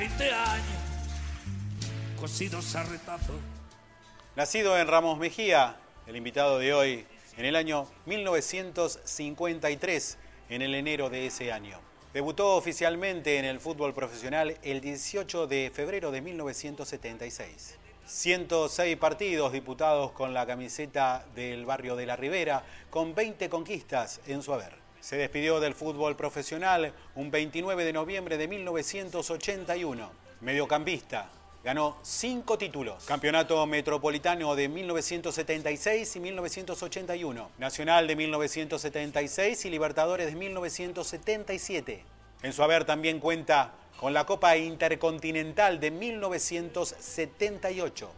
20 años, cosidos a retazo. Nacido en Ramos Mejía, el invitado de hoy, en el año 1953, en el enero de ese año. Debutó oficialmente en el fútbol profesional el 18 de febrero de 1976. 106 partidos diputados con la camiseta del barrio de la Ribera, con 20 conquistas en su haber. Se despidió del fútbol profesional un 29 de noviembre de 1981. Mediocampista, ganó cinco títulos. Campeonato Metropolitano de 1976 y 1981. Nacional de 1976 y Libertadores de 1977. En su haber también cuenta con la Copa Intercontinental de 1978.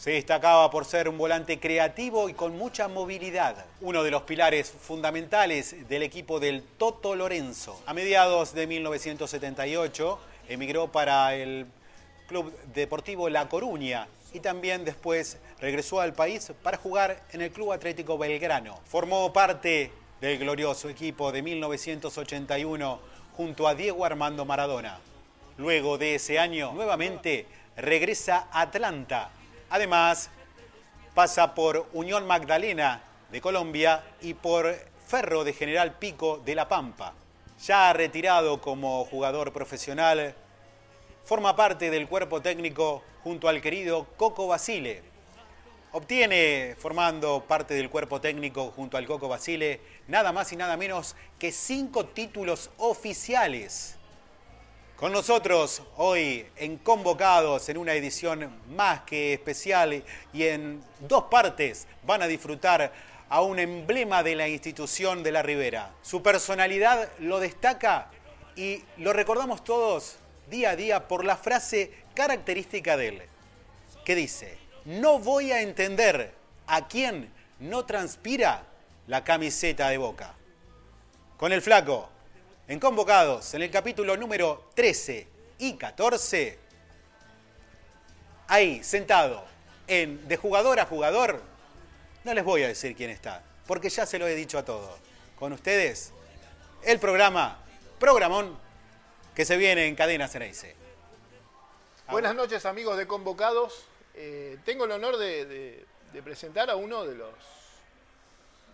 Se destacaba por ser un volante creativo y con mucha movilidad, uno de los pilares fundamentales del equipo del Toto Lorenzo. A mediados de 1978 emigró para el Club Deportivo La Coruña y también después regresó al país para jugar en el Club Atlético Belgrano. Formó parte del glorioso equipo de 1981 junto a Diego Armando Maradona. Luego de ese año, nuevamente regresa a Atlanta. Además, pasa por Unión Magdalena de Colombia y por Ferro de General Pico de La Pampa. Ya retirado como jugador profesional, forma parte del cuerpo técnico junto al querido Coco Basile. Obtiene, formando parte del cuerpo técnico junto al Coco Basile, nada más y nada menos que cinco títulos oficiales con nosotros hoy en Convocados en una edición más que especial y en dos partes van a disfrutar a un emblema de la institución de la Ribera. Su personalidad lo destaca y lo recordamos todos día a día por la frase característica de él, que dice, no voy a entender a quién no transpira la camiseta de boca. Con el flaco, en Convocados, en el capítulo número 13 y 14, ahí, sentado, en de jugador a jugador, no les voy a decir quién está, porque ya se lo he dicho a todos. Con ustedes, el programa, programón, que se viene en Cadena Ceneice. Buenas noches amigos de Convocados. Eh, tengo el honor de presentar a uno de los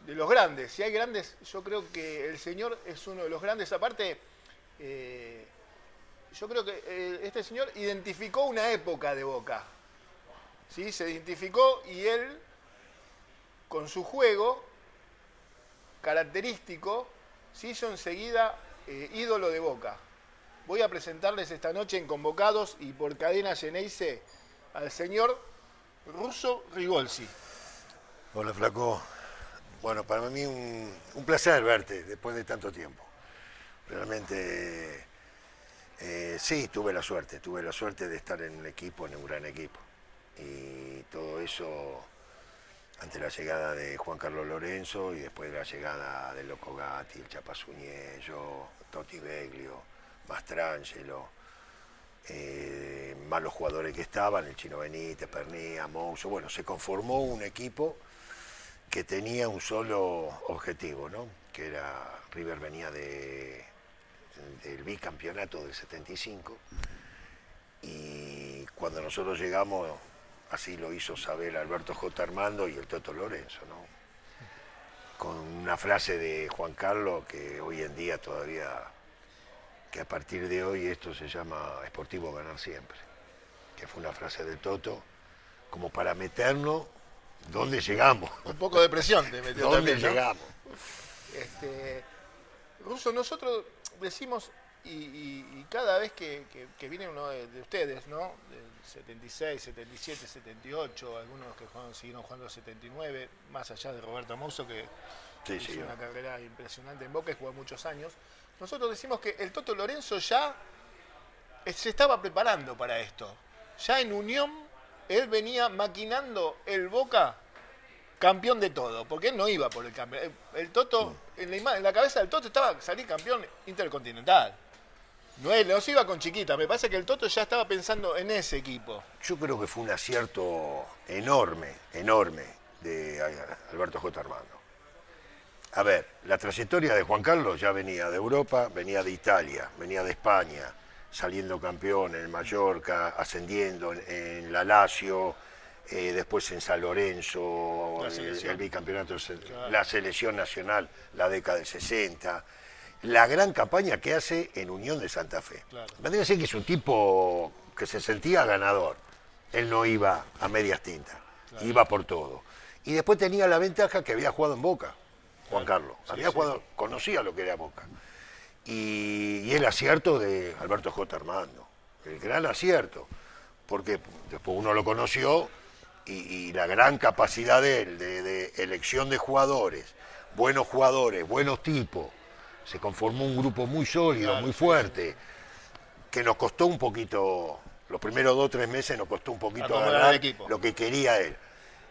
de los grandes. Si hay grandes, yo creo que el señor es uno de los grandes. Aparte, eh, yo creo que eh, este señor identificó una época de Boca. ¿sí? Se identificó y él, con su juego característico, se hizo enseguida eh, ídolo de Boca. Voy a presentarles esta noche en Convocados y por cadena Geneise al señor Russo Rigolsi. Hola, Flaco. Bueno, para mí un, placer verte después de tanto tiempo. Realmente, eh, sí, tuve la suerte, tuve la suerte de estar en un equipo, en un gran equipo. Y todo eso ante la llegada de Juan Carlos Lorenzo y después de la llegada de Loco Gatti, el Chapasuñé, Totti Beglio, Mastrangelo, eh, más los jugadores que estaban, el Chino Benítez, Pernía, Mouso, bueno, se conformó un equipo que tenía un solo objetivo, ¿no? que era River venía de, del bicampeonato del 75 y cuando nosotros llegamos, así lo hizo saber Alberto J. Armando y el Toto Lorenzo, ¿no? con una frase de Juan Carlos que hoy en día todavía, que a partir de hoy esto se llama esportivo ganar siempre, que fue una frase del Toto como para meternos ¿Dónde llegamos? Un poco de presión te metió ¿Dónde llegamos? Este, Ruso, nosotros decimos, y, cada vez que, viene uno de, ustedes, ¿no? Del 76, 77, 78, algunos que juegan, siguieron jugando 79, más allá de Roberto Mouso, que hizo una carrera impresionante en Boca y jugó muchos años. Nosotros decimos que el Toto Lorenzo ya se estaba preparando para esto. Ya en Unión él venía maquinando el Boca campeón de todo, porque él no iba por el cambio. El, Toto, en la, cabeza del Toto estaba salir campeón intercontinental. No, él no se iba con chiquita, me parece que el Toto ya estaba pensando en ese equipo. Yo creo que fue un acierto enorme, enorme de Alberto J. Armando. A ver, la trayectoria de Juan Carlos ya venía de Europa, venía de Italia, venía de España, saliendo campeón en Mallorca, ascendiendo en, en la Lazio, eh, después en San Lorenzo, La el, bicampeonato, Claro. la selección nacional, la década del 60, la gran campaña que hace en Unión de Santa Fe. Claro. Me parece que es un tipo que se sentía ganador. Él no iba a medias tintas, iba por todo. Y después tenía la ventaja que había jugado en Boca, Juan Carlos. Había sí. jugado, conocía lo que era Boca. Y, y el acierto de Alberto J. Armando, el gran acierto, porque después uno lo conoció y, y la gran capacidad de él, de, de elección de jugadores, buenos jugadores, buenos tipos. Se conformó un grupo muy sólido, Claro, muy sí, fuerte, que nos costó un poquito, los primeros dos o tres meses nos costó un poquito equipo. lo que quería él.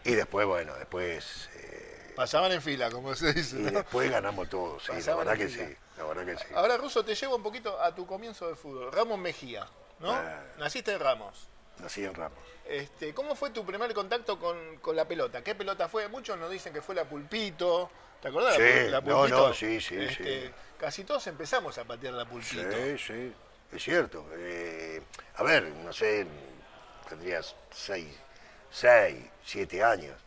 Y después, bueno, después eh, Pasaban en fila, como se dice. y ¿no? después ganamos todos, sí, la verdad que fila. sí, la verdad que sí. Ahora, Russo, te llevo un poquito a tu comienzo de fútbol. Ramos Mejía, ¿no? Ah. Naciste en Ramos. Nací en Ramos. Este, ¿Cómo fue tu primer contacto con, con la pelota? ¿Qué pelota fue? Muchos nos dicen que fue la pulpito. ¿Te acordás? Sí, la, pul- la no, pulpito? no, sí, sí, Este, sí. Casi todos empezamos a patear la pulpito. Sí, sí, es cierto. Eh, a ver, no sé, tendrías seis, seis, siete años.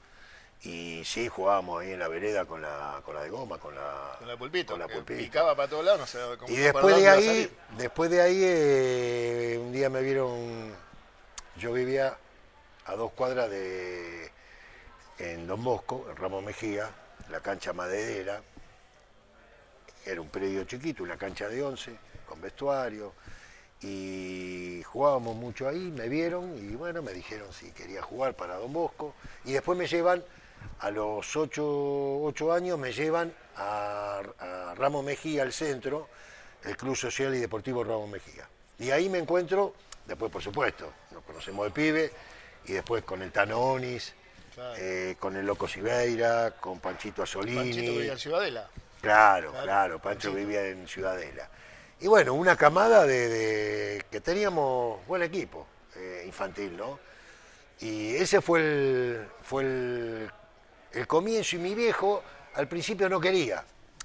Y sí, jugábamos ahí en la vereda con la, con la de goma, con la, Con la pulpito. con la que pulpito. Picaba para todos lados, no sé cómo Y después de ahí, después de ahí, eh, un día me vieron, yo vivía a dos cuadras de, en Don Bosco, en Ramos Mejía, la cancha maderera, era un predio chiquito, una cancha de 11, con vestuario, y jugábamos mucho ahí, me vieron y bueno, me dijeron si quería jugar para Don Bosco, y después me llevan, a los 8, años, me llevan a, a Ramos Mejía, al centro, el Club Social y Deportivo Ramos Mejía. Y ahí me encuentro, después por supuesto, nos conocemos de pibe, y después con el Tanonis, Claro. eh, con el Loco Siveira, con Panchito Asolini. Panchito vivía en Ciudadela. Claro, Claro, claro, Pancho Panchito. vivía en Ciudadela. Y bueno, una camada de, de- que teníamos buen equipo eh, infantil, ¿no? Y ese fue el, fue el, el comienzo y mi viejo al principio no quería,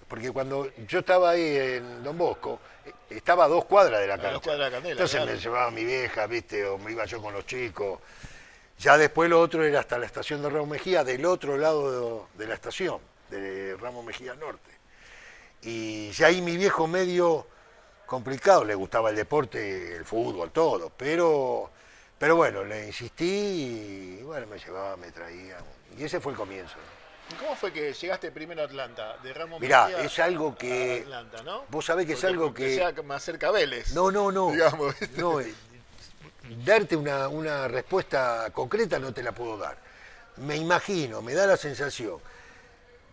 porque cuando yo estaba ahí en Don Bosco, eh, estaba a dos cuadras de la A dos cancha. cuadras de la candela, Entonces claro. me llevaba mi vieja, ¿viste? O me iba yo con los chicos. Ya después lo otro era hasta la estación de Ramos Mejía, del otro lado de, de la estación, de Ramos Mejía Norte. Y ya ahí mi viejo medio complicado, le gustaba el deporte, el fútbol, todo, pero, pero bueno, le insistí y bueno, me llevaba, me traía. Y ese fue el comienzo. ¿Y cómo fue que llegaste primero a Atlanta? De Ramos Mirá, Mejía es algo que- Atlanta, ¿no? vos sabés que es algo que- sea más cerca a Vélez. No, no, no. Digamos. No, eh, darte una, una respuesta concreta no te la puedo dar. Me imagino, me da la sensación.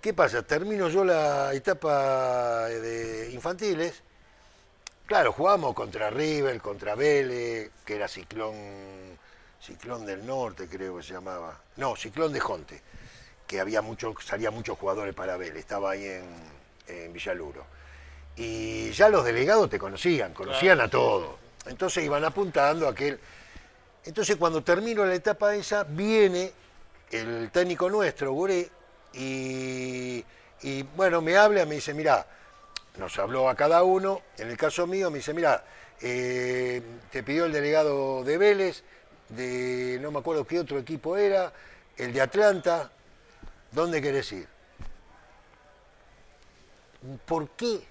¿Qué pasa? Termino yo la etapa de infantiles. Claro, jugamos contra River, contra Vélez, que era Ciclón, Ciclón del Norte, creo que se llamaba. No, Ciclón de Jonte, que había mucho, salía muchos jugadores para Vélez, estaba ahí en, en Villaluro. Y ya los delegados te conocían, conocían Claro, a todos. Entonces iban apuntando a aquel. Entonces cuando termino la etapa esa, viene el técnico nuestro, Guré, y, y, bueno, me habla, me dice, mira, nos habló a cada uno, en el caso mío me dice, mira, eh, te pidió el delegado de Vélez, de no me acuerdo qué otro equipo era, el de Atlanta, ¿dónde querés ir? ¿Por qué?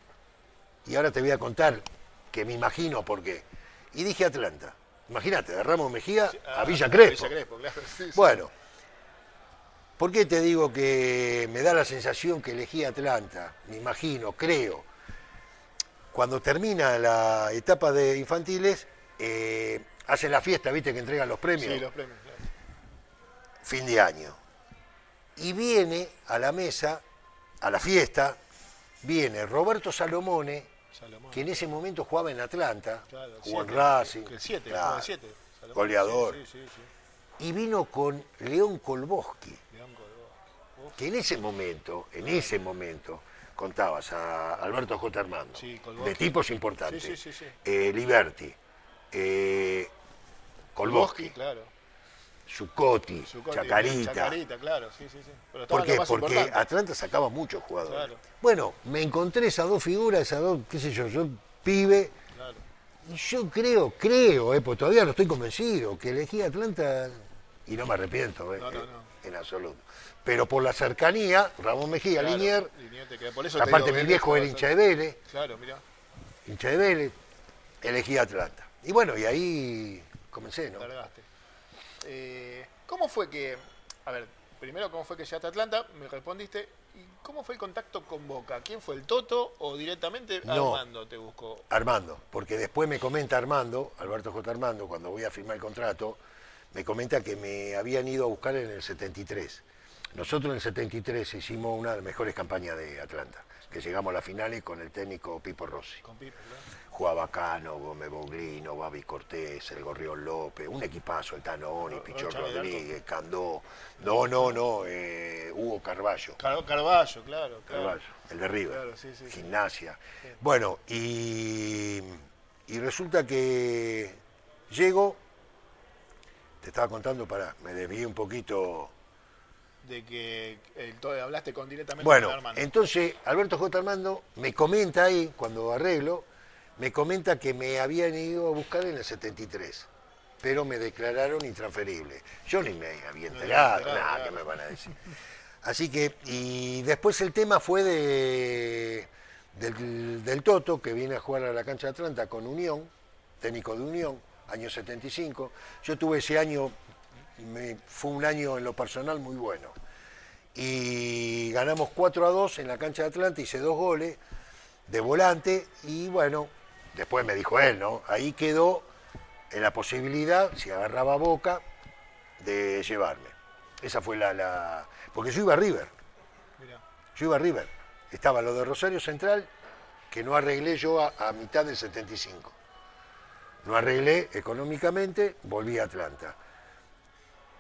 Y ahora te voy a contar que me imagino por qué. Y dije Atlanta. Imagínate, de Ramos Mejía a Villa Crespo. Ah. Bueno, ¿por qué te digo que me da la sensación que elegí Atlanta? Me imagino, creo. Cuando termina la etapa de infantiles, eh, hacen la fiesta, ¿viste? Que entregan los premios. Sí, los premios, claro. Fin de año. Y viene a la mesa, a la fiesta, viene Roberto Salomone, Salomón. que en ese momento jugaba en Atlanta, Claro, jugó en Racing. El 7, claro, el 7. goleador. Sí, sí, sí. Y vino con León Kolboski. León Córdoba. que en ese momento, en ese momento, contabas a Alberto J. Armando, Sí, de tipos importantes, Sí, sí, sí, sí. eh, Liberti, eh, claro. Zuccotti, Chacarita. Chacarita, claro, sí, sí, sí. Pero ¿Por qué? Porque. Atlanta sacaba muchos jugadores. Claro. Bueno, me encontré esas dos figuras, esas dos, qué sé yo, yo pibe, Claro. Y yo creo, creo, eh, pues todavía no estoy convencido, que elegí Atlanta y no me arrepiento, eh, No, no, eh, no. en absoluto. Pero por la cercanía, Ramón Mejía, Claro, Linier, Linier te por eso aparte mi viejo era hincha de Vélez, Claro, mira. hincha de Vélez, elegí Atlanta. Y bueno, y ahí comencé, ¿no? Eh, ¿Cómo fue que, a ver, primero cómo fue que llegaste a Atlanta? Me respondiste. ¿Y cómo fue el contacto con Boca? ¿Quién fue el Toto o directamente No. Armando te buscó? Armando, porque después me comenta Armando, Alberto J. Armando, cuando voy a firmar el contrato, me comenta que me habían ido a buscar en el 73. Nosotros en el 73 hicimos una de las mejores campañas de Atlanta, que llegamos a las finales con el técnico Pipo Rossi. Con ¿verdad? Jugaba Cano, Gómez Boglino, Babi Cortés, el Gorrión López, un equipazo, el Tanoni, Pichón. Rodríguez, Candó, no, no, no, eh, Hugo Carballo. Car- Carballo, claro. claro. Carballo, el de River, Claro, sí, sí, sí. gimnasia. Bueno, y, y resulta que llego, te estaba contando, para, me desvié un poquito. De que eh, to- hablaste con directamente Bueno, con Armando. entonces Alberto J. Armando me comenta ahí, cuando arreglo, me comenta que me habían ido a buscar en el 73, pero me declararon intransferible. Yo ni me había No, enterado, enterado, nada, que me van a decir. Así que, y después el tema fue de del, del Toto, que viene a jugar a la cancha de Atlanta con Unión, técnico de Unión, año 75. Yo tuve ese año, me- fue un año en lo personal muy bueno y ganamos 4 a 2 en la cancha de Atlanta, hice dos goles de volante y bueno, después me dijo él, ¿no? Ahí quedó en la posibilidad, si agarraba Boca, de llevarme. Esa fue la, la... Porque yo iba a River, Mirá. yo iba a River. Estaba lo de Rosario Central, que no arreglé yo a, a mitad del 75. No arreglé económicamente, volví a Atlanta.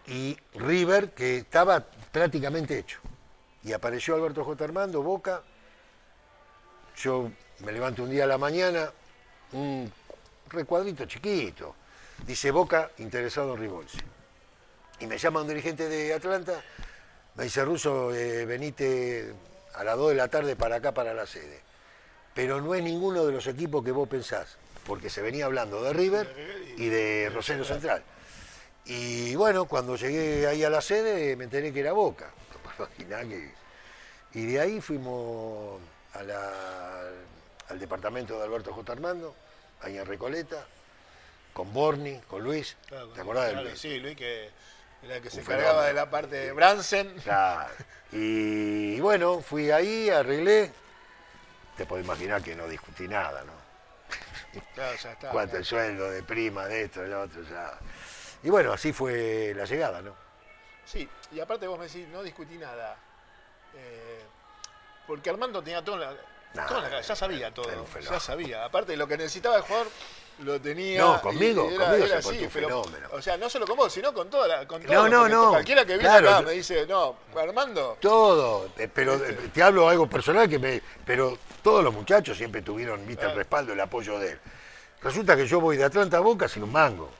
Y River, que estaba prácticamente hecho. Y apareció Alberto J. Armando, Boca. Yo me levanto un día a la mañana, un recuadrito chiquito. Dice Boca interesado en Ribolsi. Y me llama un dirigente de Atlanta, me dice, Russo, eh, venite a las 2 de la tarde para acá, para la sede. Pero no es ninguno de los equipos que vos pensás, porque se venía hablando de River y de Rosario Central. Y bueno, cuando llegué ahí a la sede me enteré que era Boca. No puedo imaginar que- Y de ahí fuimos a la- al departamento de Alberto J. Armando, ahí en Recoleta, con Borni, con Luis. Claro, ¿Te acordás de Luis? Sí, Luis que era el que se encargaba de la parte de Bransen. Claro. Y, bueno, fui ahí, arreglé. Te podés imaginar que no discutí nada, ¿no? Claro, ya está. Cuánto el sueldo de prima, de esto, de lo otro, ya. Y bueno, así fue la llegada, ¿no? Sí, y aparte vos me decís, no discutí nada. Eh, porque Armando tenía todo la, Nah, la cabeza, ya sabía era todo, ya sabía. Aparte, lo que necesitaba el jugador lo tenía. No, conmigo, y conmigo se así, pero, fenómeno. O sea, no solo con vos, sino con toda la. Con No, no, no, Cualquiera que viene claro, acá yo- me dice, no, Armando. Todo, eh, pero eh, te hablo algo personal que me. Pero todos los muchachos siempre tuvieron, viste, el Claro. respaldo, el apoyo de él. Resulta que yo voy de Atlanta a Boca sin un mango,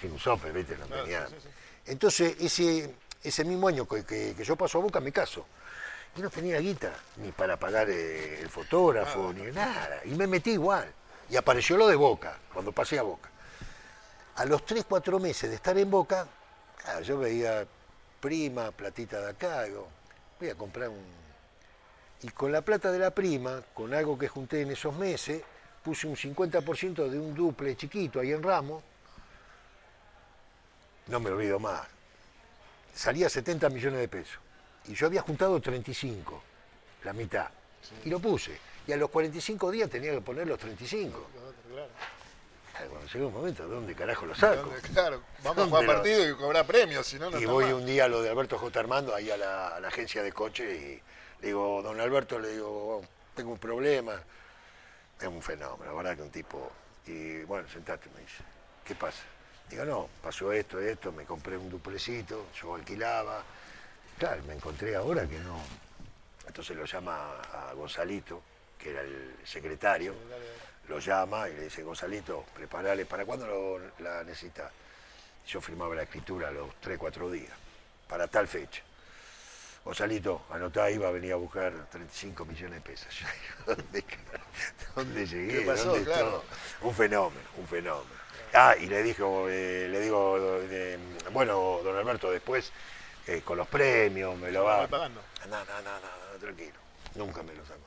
sin un sope, viste, no Claro, tenía. sí, sí, sí. Entonces, ese, ese mismo año que, que- que yo paso a Boca me caso. Y no tenía guita, ni para pagar eh, el fotógrafo, ni nada. Y me metí igual. Y apareció lo de Boca, cuando pasé a Boca. A los 3, 4 meses de estar en Boca, claro, yo veía prima, platita de acá, digo, voy a comprar un... Y con la plata de la prima, con algo que junté en esos meses, puse un 50% de un duple chiquito ahí en Ramos. No me olvido más. Salía 70 millones de pesos. Y yo había juntado 35, la mitad. Y lo puse. Y a los 45 días tenía que poner los 35. Claro, Claro, Cuando llegó un momento, ¿de dónde carajo lo saco? Claro, vamos a ¿Dónde jugar lo- partido y cobrar premios, si no, no y voy mal. un día a lo de Alberto J. Armando, ahí a la, a la agencia de coche, y le digo, don Alberto, le digo, "Oh, tengo un problema. Es un fenómeno, la verdad que un tipo. Y bueno, sentate, me dice, ¿qué pasa? Digo, no, pasó esto, esto, me compré un duplecito, yo alquilaba. Claro, me encontré ahora que no. Entonces lo llama a Gonzalito, que era el secretario, lo llama y le dice, Gonzalito, preparale, ¿para cuándo lo, la necesitas? Yo firmaba la escritura a los 3, 4 días, para tal fecha. Gonzalito, anotá, iba a venir a buscar 35 millones de pesos. ¿dónde, dónde llegué? ¿Qué pasó? ¿Dónde Claro. un fenómeno, un fenómeno. Ah, y le dijo, eh, le digo, eh, bueno, don Alberto, después eh, con los premios me lo va. Pagando. No, no, no, no, no, tranquilo. Nunca me lo sacó.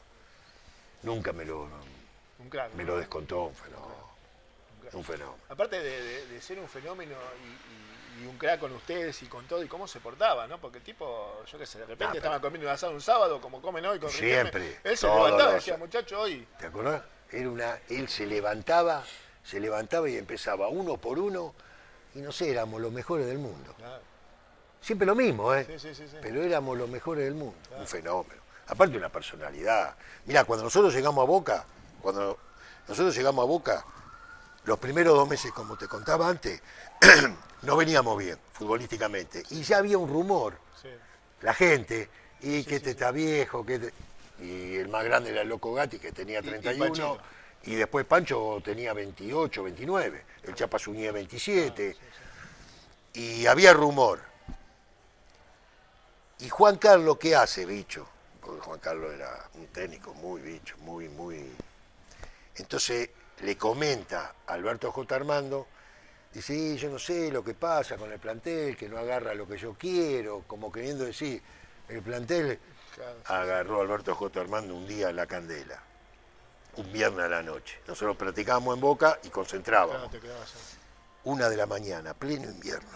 Nunca me lo, Un crack. me lo descontó, un fenómeno. Un crack. Un fenómeno. Aparte de, de- de ser un fenómeno y, y- y un crack con ustedes y con todo y cómo se portaba, ¿no? Porque el tipo, yo qué sé, de repente Ah, pero- estaban comiendo un asado un sábado como comen hoy con Siempre, Riquelme. Él se levantaba y decía, muchacho, hoy. ¿Te acordás? Era una, él se levantaba, se levantaba y empezaba uno por uno, y no sé, éramos los mejores del mundo. Claro. Siempre lo mismo, ¿eh? Sí, sí, sí. Pero éramos los mejores del mundo. Un fenómeno. Aparte una personalidad. Mira, cuando nosotros llegamos a Boca, cuando nosotros llegamos a Boca, los primeros dos meses, como te contaba antes, no veníamos bien futbolísticamente. Y ya había un rumor, la gente, y que este está viejo, que este- Y el más grande era el Loco Gatti, que tenía Y- y 31. Panchito. Y, después Pancho tenía 28, 29. El Chapa Zúñiga 27. Y había rumor. ¿Y Juan Carlos qué hace, bicho? Porque Juan Carlos era un técnico muy bicho, muy, muy... Entonces le comenta a Alberto J. Armando, dice, "Y yo no sé lo que pasa con el plantel, que no agarra lo que yo quiero, como queriendo decir, el plantel agarró a Alberto J. Armando un día la candela, un viernes a la noche. Nosotros practicábamos en Boca y concentrábamos. Claro. Una de la mañana, pleno invierno.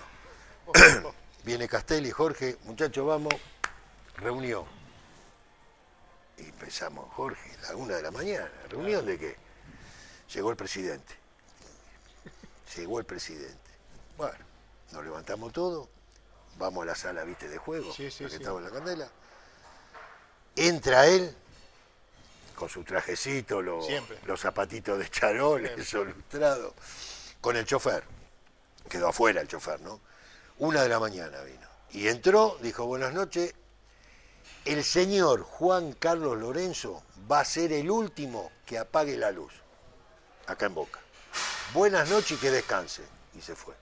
Viene Castelli, Jorge, muchachos, vamos, reunión. Y empezamos, Jorge, a la una de la mañana, ¿reunión de qué? Llegó el presidente. Llegó el presidente. Bueno, nos levantamos todos, vamos a la sala, viste, de juego, Sí, sí, la que sí. estaba en la candela. Entra él, con su trajecito, lo- los zapatitos de charol, eso lustrado, con el chofer. Quedó afuera el chofer, ¿no? Una de la mañana vino. Y entró, dijo, buenas noches, el señor Juan Carlos Lorenzo va a ser el último que apague la luz, acá en Boca. Buenas noches y que descanse. Y se fue.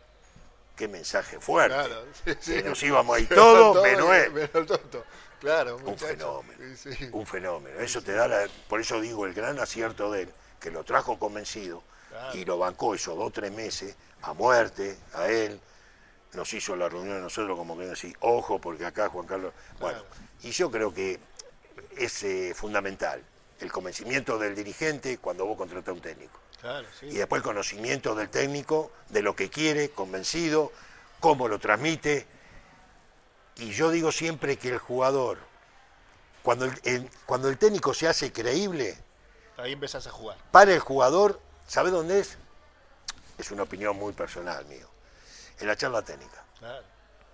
Qué mensaje fuerte. Claro, sí, nos íbamos ahí todos, Todo, menos él. Claro, Un muchacho. fenómeno. Sí, sí. Un fenómeno. Eso te da la. Por eso digo el gran acierto de él, que lo trajo convencido Claro. y lo bancó esos dos tres meses a muerte, a él. Nos hizo la reunión a nosotros como que decir, ojo, porque acá Juan Carlos. Bueno, Claro. y yo creo que es eh, fundamental el convencimiento del dirigente cuando vos contratás a un técnico. Claro, sí. Y después el conocimiento del técnico, de lo que quiere, convencido, cómo lo transmite. Y yo digo siempre que el jugador, cuando el, el- cuando el técnico se hace creíble, Ahí empezás a jugar. para el jugador, ¿sabe dónde es? Es una opinión muy personal mío. En la charla técnica. Claro.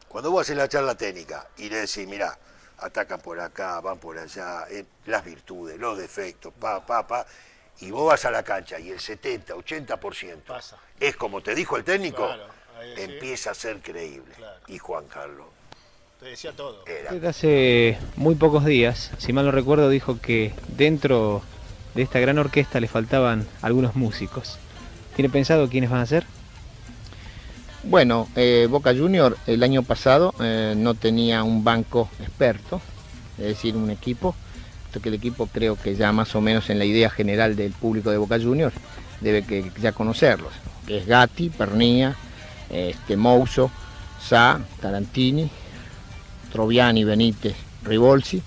Cuando vos haces la charla técnica y le decís, mirá, atacan por acá, van por allá, eh, las virtudes, los defectos, pa, pa, pa, y vos vas a la cancha y el 70, 80% Pasa. es como te dijo el técnico, Claro, ahí sí. empieza a ser creíble. Claro. Y Juan Carlos Te decía todo. Usted hace muy pocos días, si mal no recuerdo, dijo que dentro de esta gran orquesta le faltaban algunos músicos. ¿Tiene pensado quiénes van a ser? Bueno, eh, Boca Junior el año pasado eh, no tenía un banco experto, es decir, un equipo. Esto que el equipo creo que ya más o menos en la idea general del público de Boca Junior debe que ya conocerlos, que es Gatti, Pernilla, este, Mouso, Sa, Tarantini, Troviani, Benítez, Rivolsi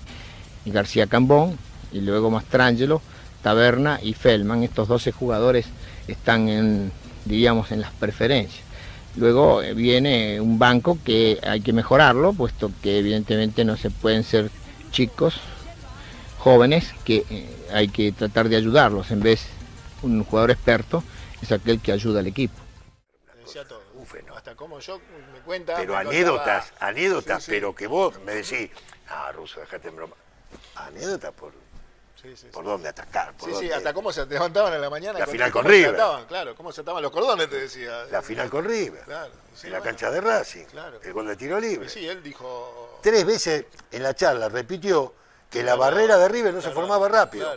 y García Cambón, y luego Mastrangelo, Taberna y Feldman. Estos 12 jugadores están en, diríamos, en las preferencias. Luego eh, viene un banco que hay que mejorarlo, puesto que evidentemente no se pueden ser chicos, jóvenes, que eh, hay que tratar de ayudarlos. En vez, un jugador experto es aquel que ayuda al equipo. Decía todo. Hasta como yo cuenta. Pero anécdotas, contaba- anécdotas, Sí, sí. pero que vos me decís, ah, Ruso, déjate en broma. Anécdotas por, Sí, sí, sí. por dónde atacar, por Sí, sí, hasta cómo se levantaban en la mañana. La final con River. ataban, claro, cómo se ataban los cordones, te decía. la final con River, Claro. en la bueno. cancha de Racing, Claro. el gol de tiro libre. Sí, él dijo. Tres veces en la charla repitió que la Claro, barrera de River no se formaba rápido.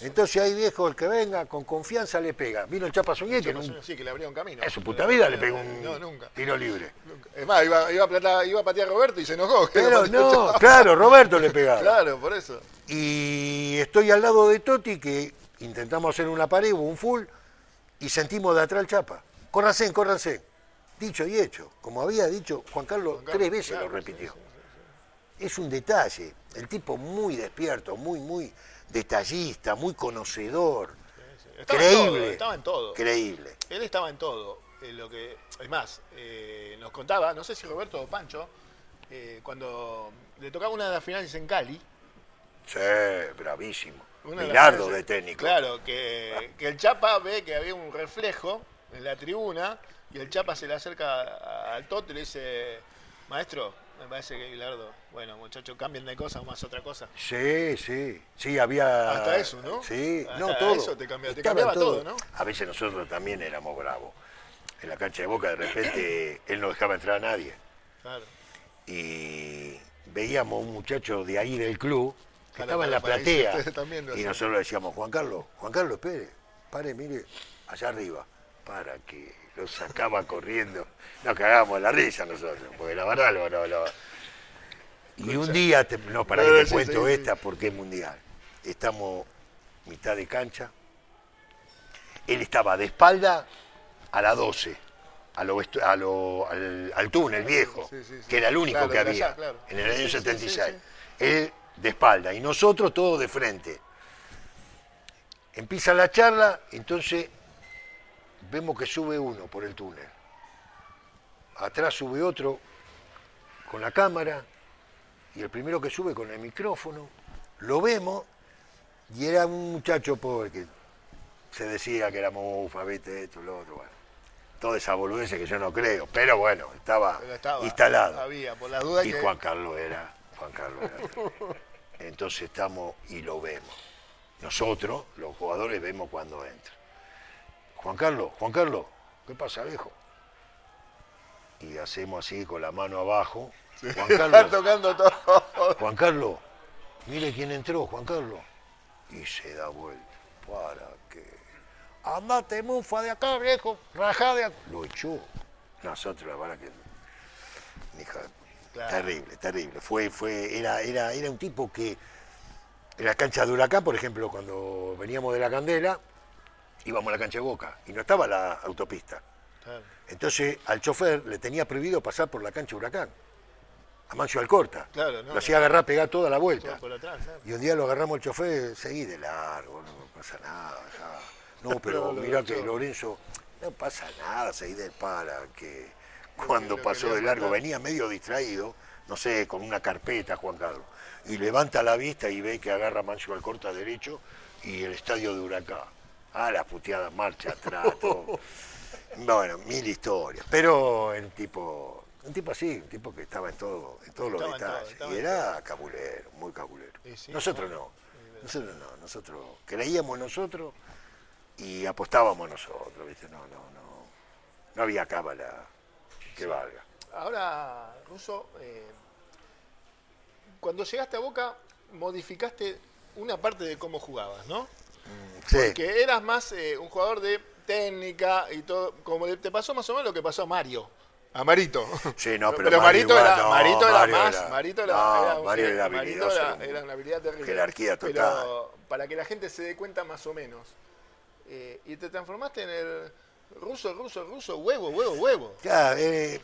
Entonces ahí viejo, el que venga con confianza le pega. Vino el Chapa Suñete, en un- Sí, que le abrió un camino. en su puta vida le pegó un No, nunca. tiro libre. Es más, iba, iba, a platar- iba a patear a Roberto y se enojó. Pero no, claro, Roberto le pegaba. Claro, por eso. Y estoy al lado de Toti que intentamos hacer una pared, un full, y sentimos de atrás el chapa. Córranse, córranse. Dicho y hecho. Como había dicho Juan Carlos, tres veces lo repitió. Es un detalle. El tipo muy despierto, muy, muy detallista, muy conocedor. Estaba en creíble. todo, estaba en todo. Creíble. Él estaba en todo. Eh, lo que, es más, eh, nos contaba, no sé si Roberto o Pancho, eh, cuando le tocaba una de las finales en Cali. Sí, bravísimo. de Milardo finales- de técnico. Claro, que, que el Chapa ve que había un reflejo en la tribuna y el Chapa se le acerca al Toto y le dice, maestro, me parece que Bilardo, bueno muchachos, cambien de cosa, más otra cosa. Sí, sí, sí, había... Hasta eso, ¿no? Sí, Hasta no, todo. eso te cambia- te cambiaba todo. todo, ¿no? A veces nosotros también éramos bravos. En la cancha de Boca, de repente, él no dejaba entrar a nadie. Claro. Y veíamos un muchacho de ahí del club, que Claro, estaba en la platea. Y nosotros le decíamos, Juan Carlos, Juan Carlos, espere, pare, mire, allá arriba. Para que lo sacaba corriendo. Nos cagábamos la risa nosotros, porque la verdad lo... lo- lo- Y un día, te- no, para que te cuento sí, sí. esta, porque es mundial. Estamos mitad de cancha. Él estaba de espalda a la 12, a lo a lo- al, al túnel viejo, Sí, que era el único Claro, que había allá, claro. en el año Sí, sí, sí, 76. sí, Él de espalda y nosotros todos de frente. Empieza la charla, entonces vemos que sube uno por el túnel. Atrás sube otro con la cámara y el primero que sube con el micrófono. Lo vemos y era un muchacho pobre que se decía que era mofa, viste, esto, lo otro, bueno. Toda esa boludez que yo no creo, pero bueno, estaba, Pero estaba, instalado. Había, por la duda Y que... Juan Carlos era, Juan Carlos era. Entonces estamos y lo vemos. Nosotros, los jugadores, vemos cuando entra. Juan Carlos, Juan Carlos, ¿qué pasa, viejo? Y hacemos así con la mano abajo. Juan Está Carlos, tocando todo. Juan Carlos, mire quién entró, Juan Carlos. Y se da vuelta. ¿Para qué? Andate, mufa de acá, viejo, rajá de acá. Lo echó. Nosotros, la verdad que. Hija, Claro. terrible, terrible. Fue, fue, era, era, era un tipo que. En la cancha de Huracán, por ejemplo, cuando veníamos de la Candela, íbamos a la cancha de Boca y no estaba la autopista. Claro. Entonces al chofer le tenía prohibido pasar por la cancha de Huracán. A Mancio Alcorta. Claro, no, Lo hacía agarrar, pegar toda la vuelta. Todo por atrás, claro. Y un día lo agarramos el chofer, seguí de largo, no pasa nada. ya. No, pero mirá que. Lorenzo, no pasa nada, seguí del para, que cuando pasó de largo venía medio distraído, no sé, con una carpeta, Juan Carlos, y levanta la vista y ve que agarra Mancio Alcorta derecho y el estadio de Huracán. Ah, las puteadas, marcha atrás, todo. Bueno, mil historias. Pero un tipo, un tipo así, un tipo que estaba en todo, en todos los Estaba detalles. y era cabulero, muy cabulero. Sí, nosotros no. Nosotros no, nosotros creíamos nosotros y apostábamos nosotros, ¿viste? No, no, no. No había cábala que valga. Ahora, Russo, eh, cuando llegaste a Boca, modificaste una parte de cómo jugabas, ¿no? Sí, Que eras más eh, un jugador de técnica y todo, como te pasó más o menos lo que pasó a Mario. A Marito. Sí, no, pero Marito, igual, era, no, Marito era Mario más. era- Marito era, no, era un Mario era Marito era, un- era una habilidad terrible. jerarquía Pero total. para que la gente se dé cuenta más o menos. Eh, y te transformaste en el ruso, ruso, ruso, huevo, huevo, huevo. Claro, eh,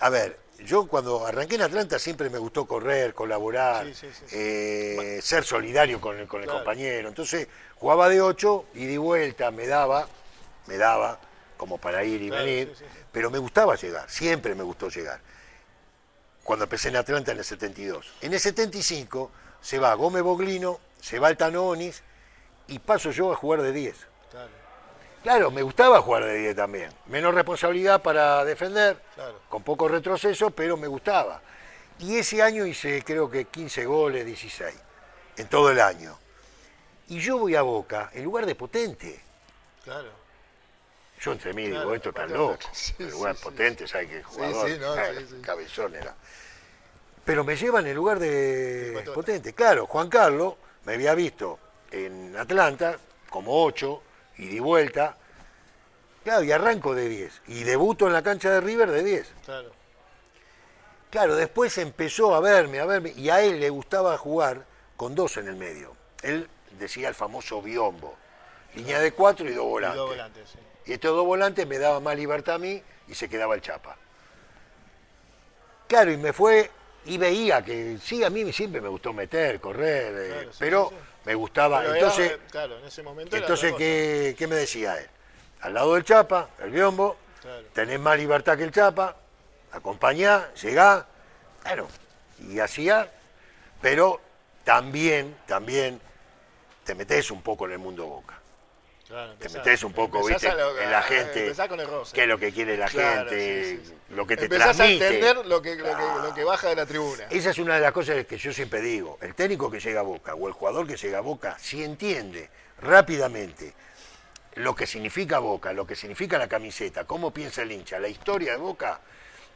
a ver, yo cuando arranqué en Atlanta siempre me gustó correr, colaborar, Sí, sí, sí, sí. eh, ser solidario con el, con el Claro. compañero. Entonces jugaba de 8 y de vuelta me daba, me daba como para ir y Claro, venir, sí, sí, sí. pero me gustaba llegar, siempre me gustó llegar. Cuando empecé en Atlanta en el 72. En el 75 se va Gómez Boglino, se va Altanonis y paso yo a jugar de 10. Claro, Claro, me gustaba jugar de 10 también. Menos responsabilidad para defender, Claro. con poco retroceso, pero me gustaba. Y ese año hice creo que 15 goles, 16, en todo el año. Y yo voy a Boca en lugar de potente. claro. Yo entre mí digo, esto está claro. loco. Sí, en sí, lugar sí, potente, ¿sabes qué jugador? sí, no, sí, sí. Cabezón era. Pero me llevan en lugar de potente. Claro, Juan Carlos me había visto en Atlanta como 8 y di vuelta. Claro, y arranco de 10. Y debuto en la cancha de River de 10. Claro. Claro, después empezó a verme, a verme, y a él le gustaba jugar con dos en el medio. Él decía el famoso biombo. línea de cuatro y dos Y volantes. dos volantes, sí. Y estos dos volantes me daban más libertad a mí y se quedaba el Chapa. Claro, y me fue y veía que sí, a mí siempre me gustó meter, correr, eh, sí, pero sí, me gustaba. Pero entonces, claro, en ese momento entonces ¿qué, qué me decía él? Al lado del Chapa, el biombo, Claro. tenés más libertad que el Chapa, acompañá, llegá, claro, y hacía, pero también, también te metes un poco en el mundo boca. Claro, Te metes un poco, viste, lo- en la a- gente, con el roce. qué es lo que quiere la Claro, gente, sí, sí, sí. lo que te Empezás transmite. a entender lo que, lo, que, lo que baja de la tribuna. Esa es una de las cosas que yo siempre digo. El técnico que llega a Boca o el jugador que llega a Boca, si entiende rápidamente lo que significa Boca, lo que significa la camiseta, cómo piensa el hincha, la historia de Boca,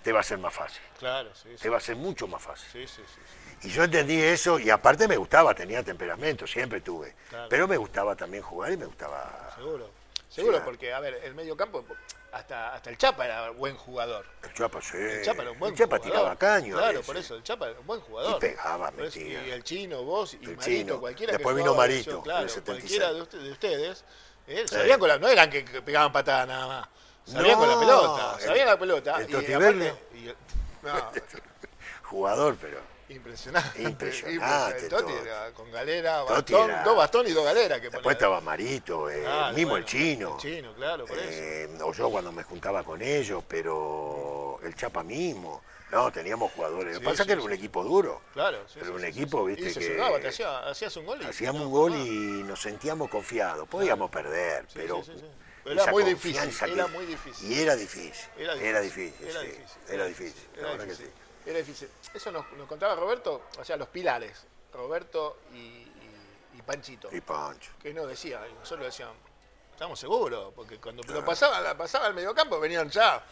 te va a ser más fácil. Claro, sí. Te va a ser mucho más fácil. Sí, sí, sí. Y yo entendí eso y aparte me gustaba, tenía temperamento, siempre tuve. Claro. Pero me gustaba también jugar y me gustaba... Seguro. Seguro, porque, a ver, el medio campo, hasta, hasta el Chapa era buen jugador. El Chapa, sí. El Chapa era un buen El Chapa jugador. tiraba caño. Claro, por eso, el Chapa era un buen jugador. Y pegaba, eso. Y el chino, vos y El Marito, Chino. cualquiera Después que vino jugaba, Marito, yo, claro, el 76. cualquiera de, usted- de ustedes, eh, sabían con la, no eran que, pegaban patada nada más. Sabían No, con la pelota, el- sabían la pelota. el y Totti aparte- Berlio. y el- no, Jugador, pero... impresionante. Impresionante, Totti era con galera, bastón, era- dos bastones y dos galeras que Después ponía. estaba Marito, eh, mismo bueno, el chino. El chino, claro, por eso. Eh, o yo cuando me juntaba con ellos, pero el Chapa mismo. No, teníamos jugadores. Lo que Sí, pasa sí, que era sí. un equipo duro. Claro, sí, Pero sí, un equipo, viste, y se que- ayudaba, te hacía- hacías un gol y Hacíamos un gol y nos sentíamos confiados. Podíamos perder, pero. sí, sí, sí. Pero era muy difícil, era muy difícil. Y era difícil. Era Era difícil, difícil. era difícil, Era difícil. Era verdad que difícil. Era difícil. Eso nos, nos contaba Roberto, o sea, los pilares, Roberto y, y- y Panchito, Y Pancho. que no decía, nosotros decíamos, estamos seguros, porque cuando lo pasaba, pasaba al mediocampo venían ya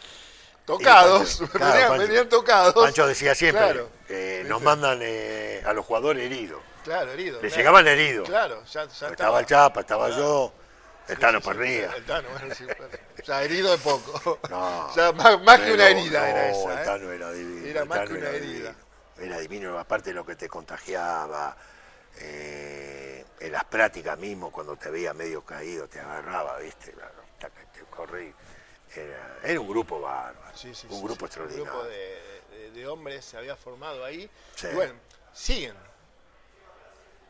tocados, Pancho, claro, venían, Pancho. venían tocados. Pancho decía siempre: Claro, eh, nos mandan eh, a los jugadores heridos. Claro, herido. Le claro. llegaban heridos. Claro, ya, ya Estaba el Chapa, estaba yo, el Tano Sí. El Tano, bueno, sí, ya herido de poco. No, Ya más, más que una herida no, era el esa. ¿eh? Tano era divino. Era el más que una era herida. divino. Era divino, aparte de lo que te contagiaba, eh, en las prácticas mismo, cuando te veía medio caído, te agarraba, ¿viste? Te corrí. Era, era un grupo bárbaro, Sí, sí, un sí, grupo extraordinario. Un grupo de, de- de hombres se había formado ahí. Y bueno, siguen.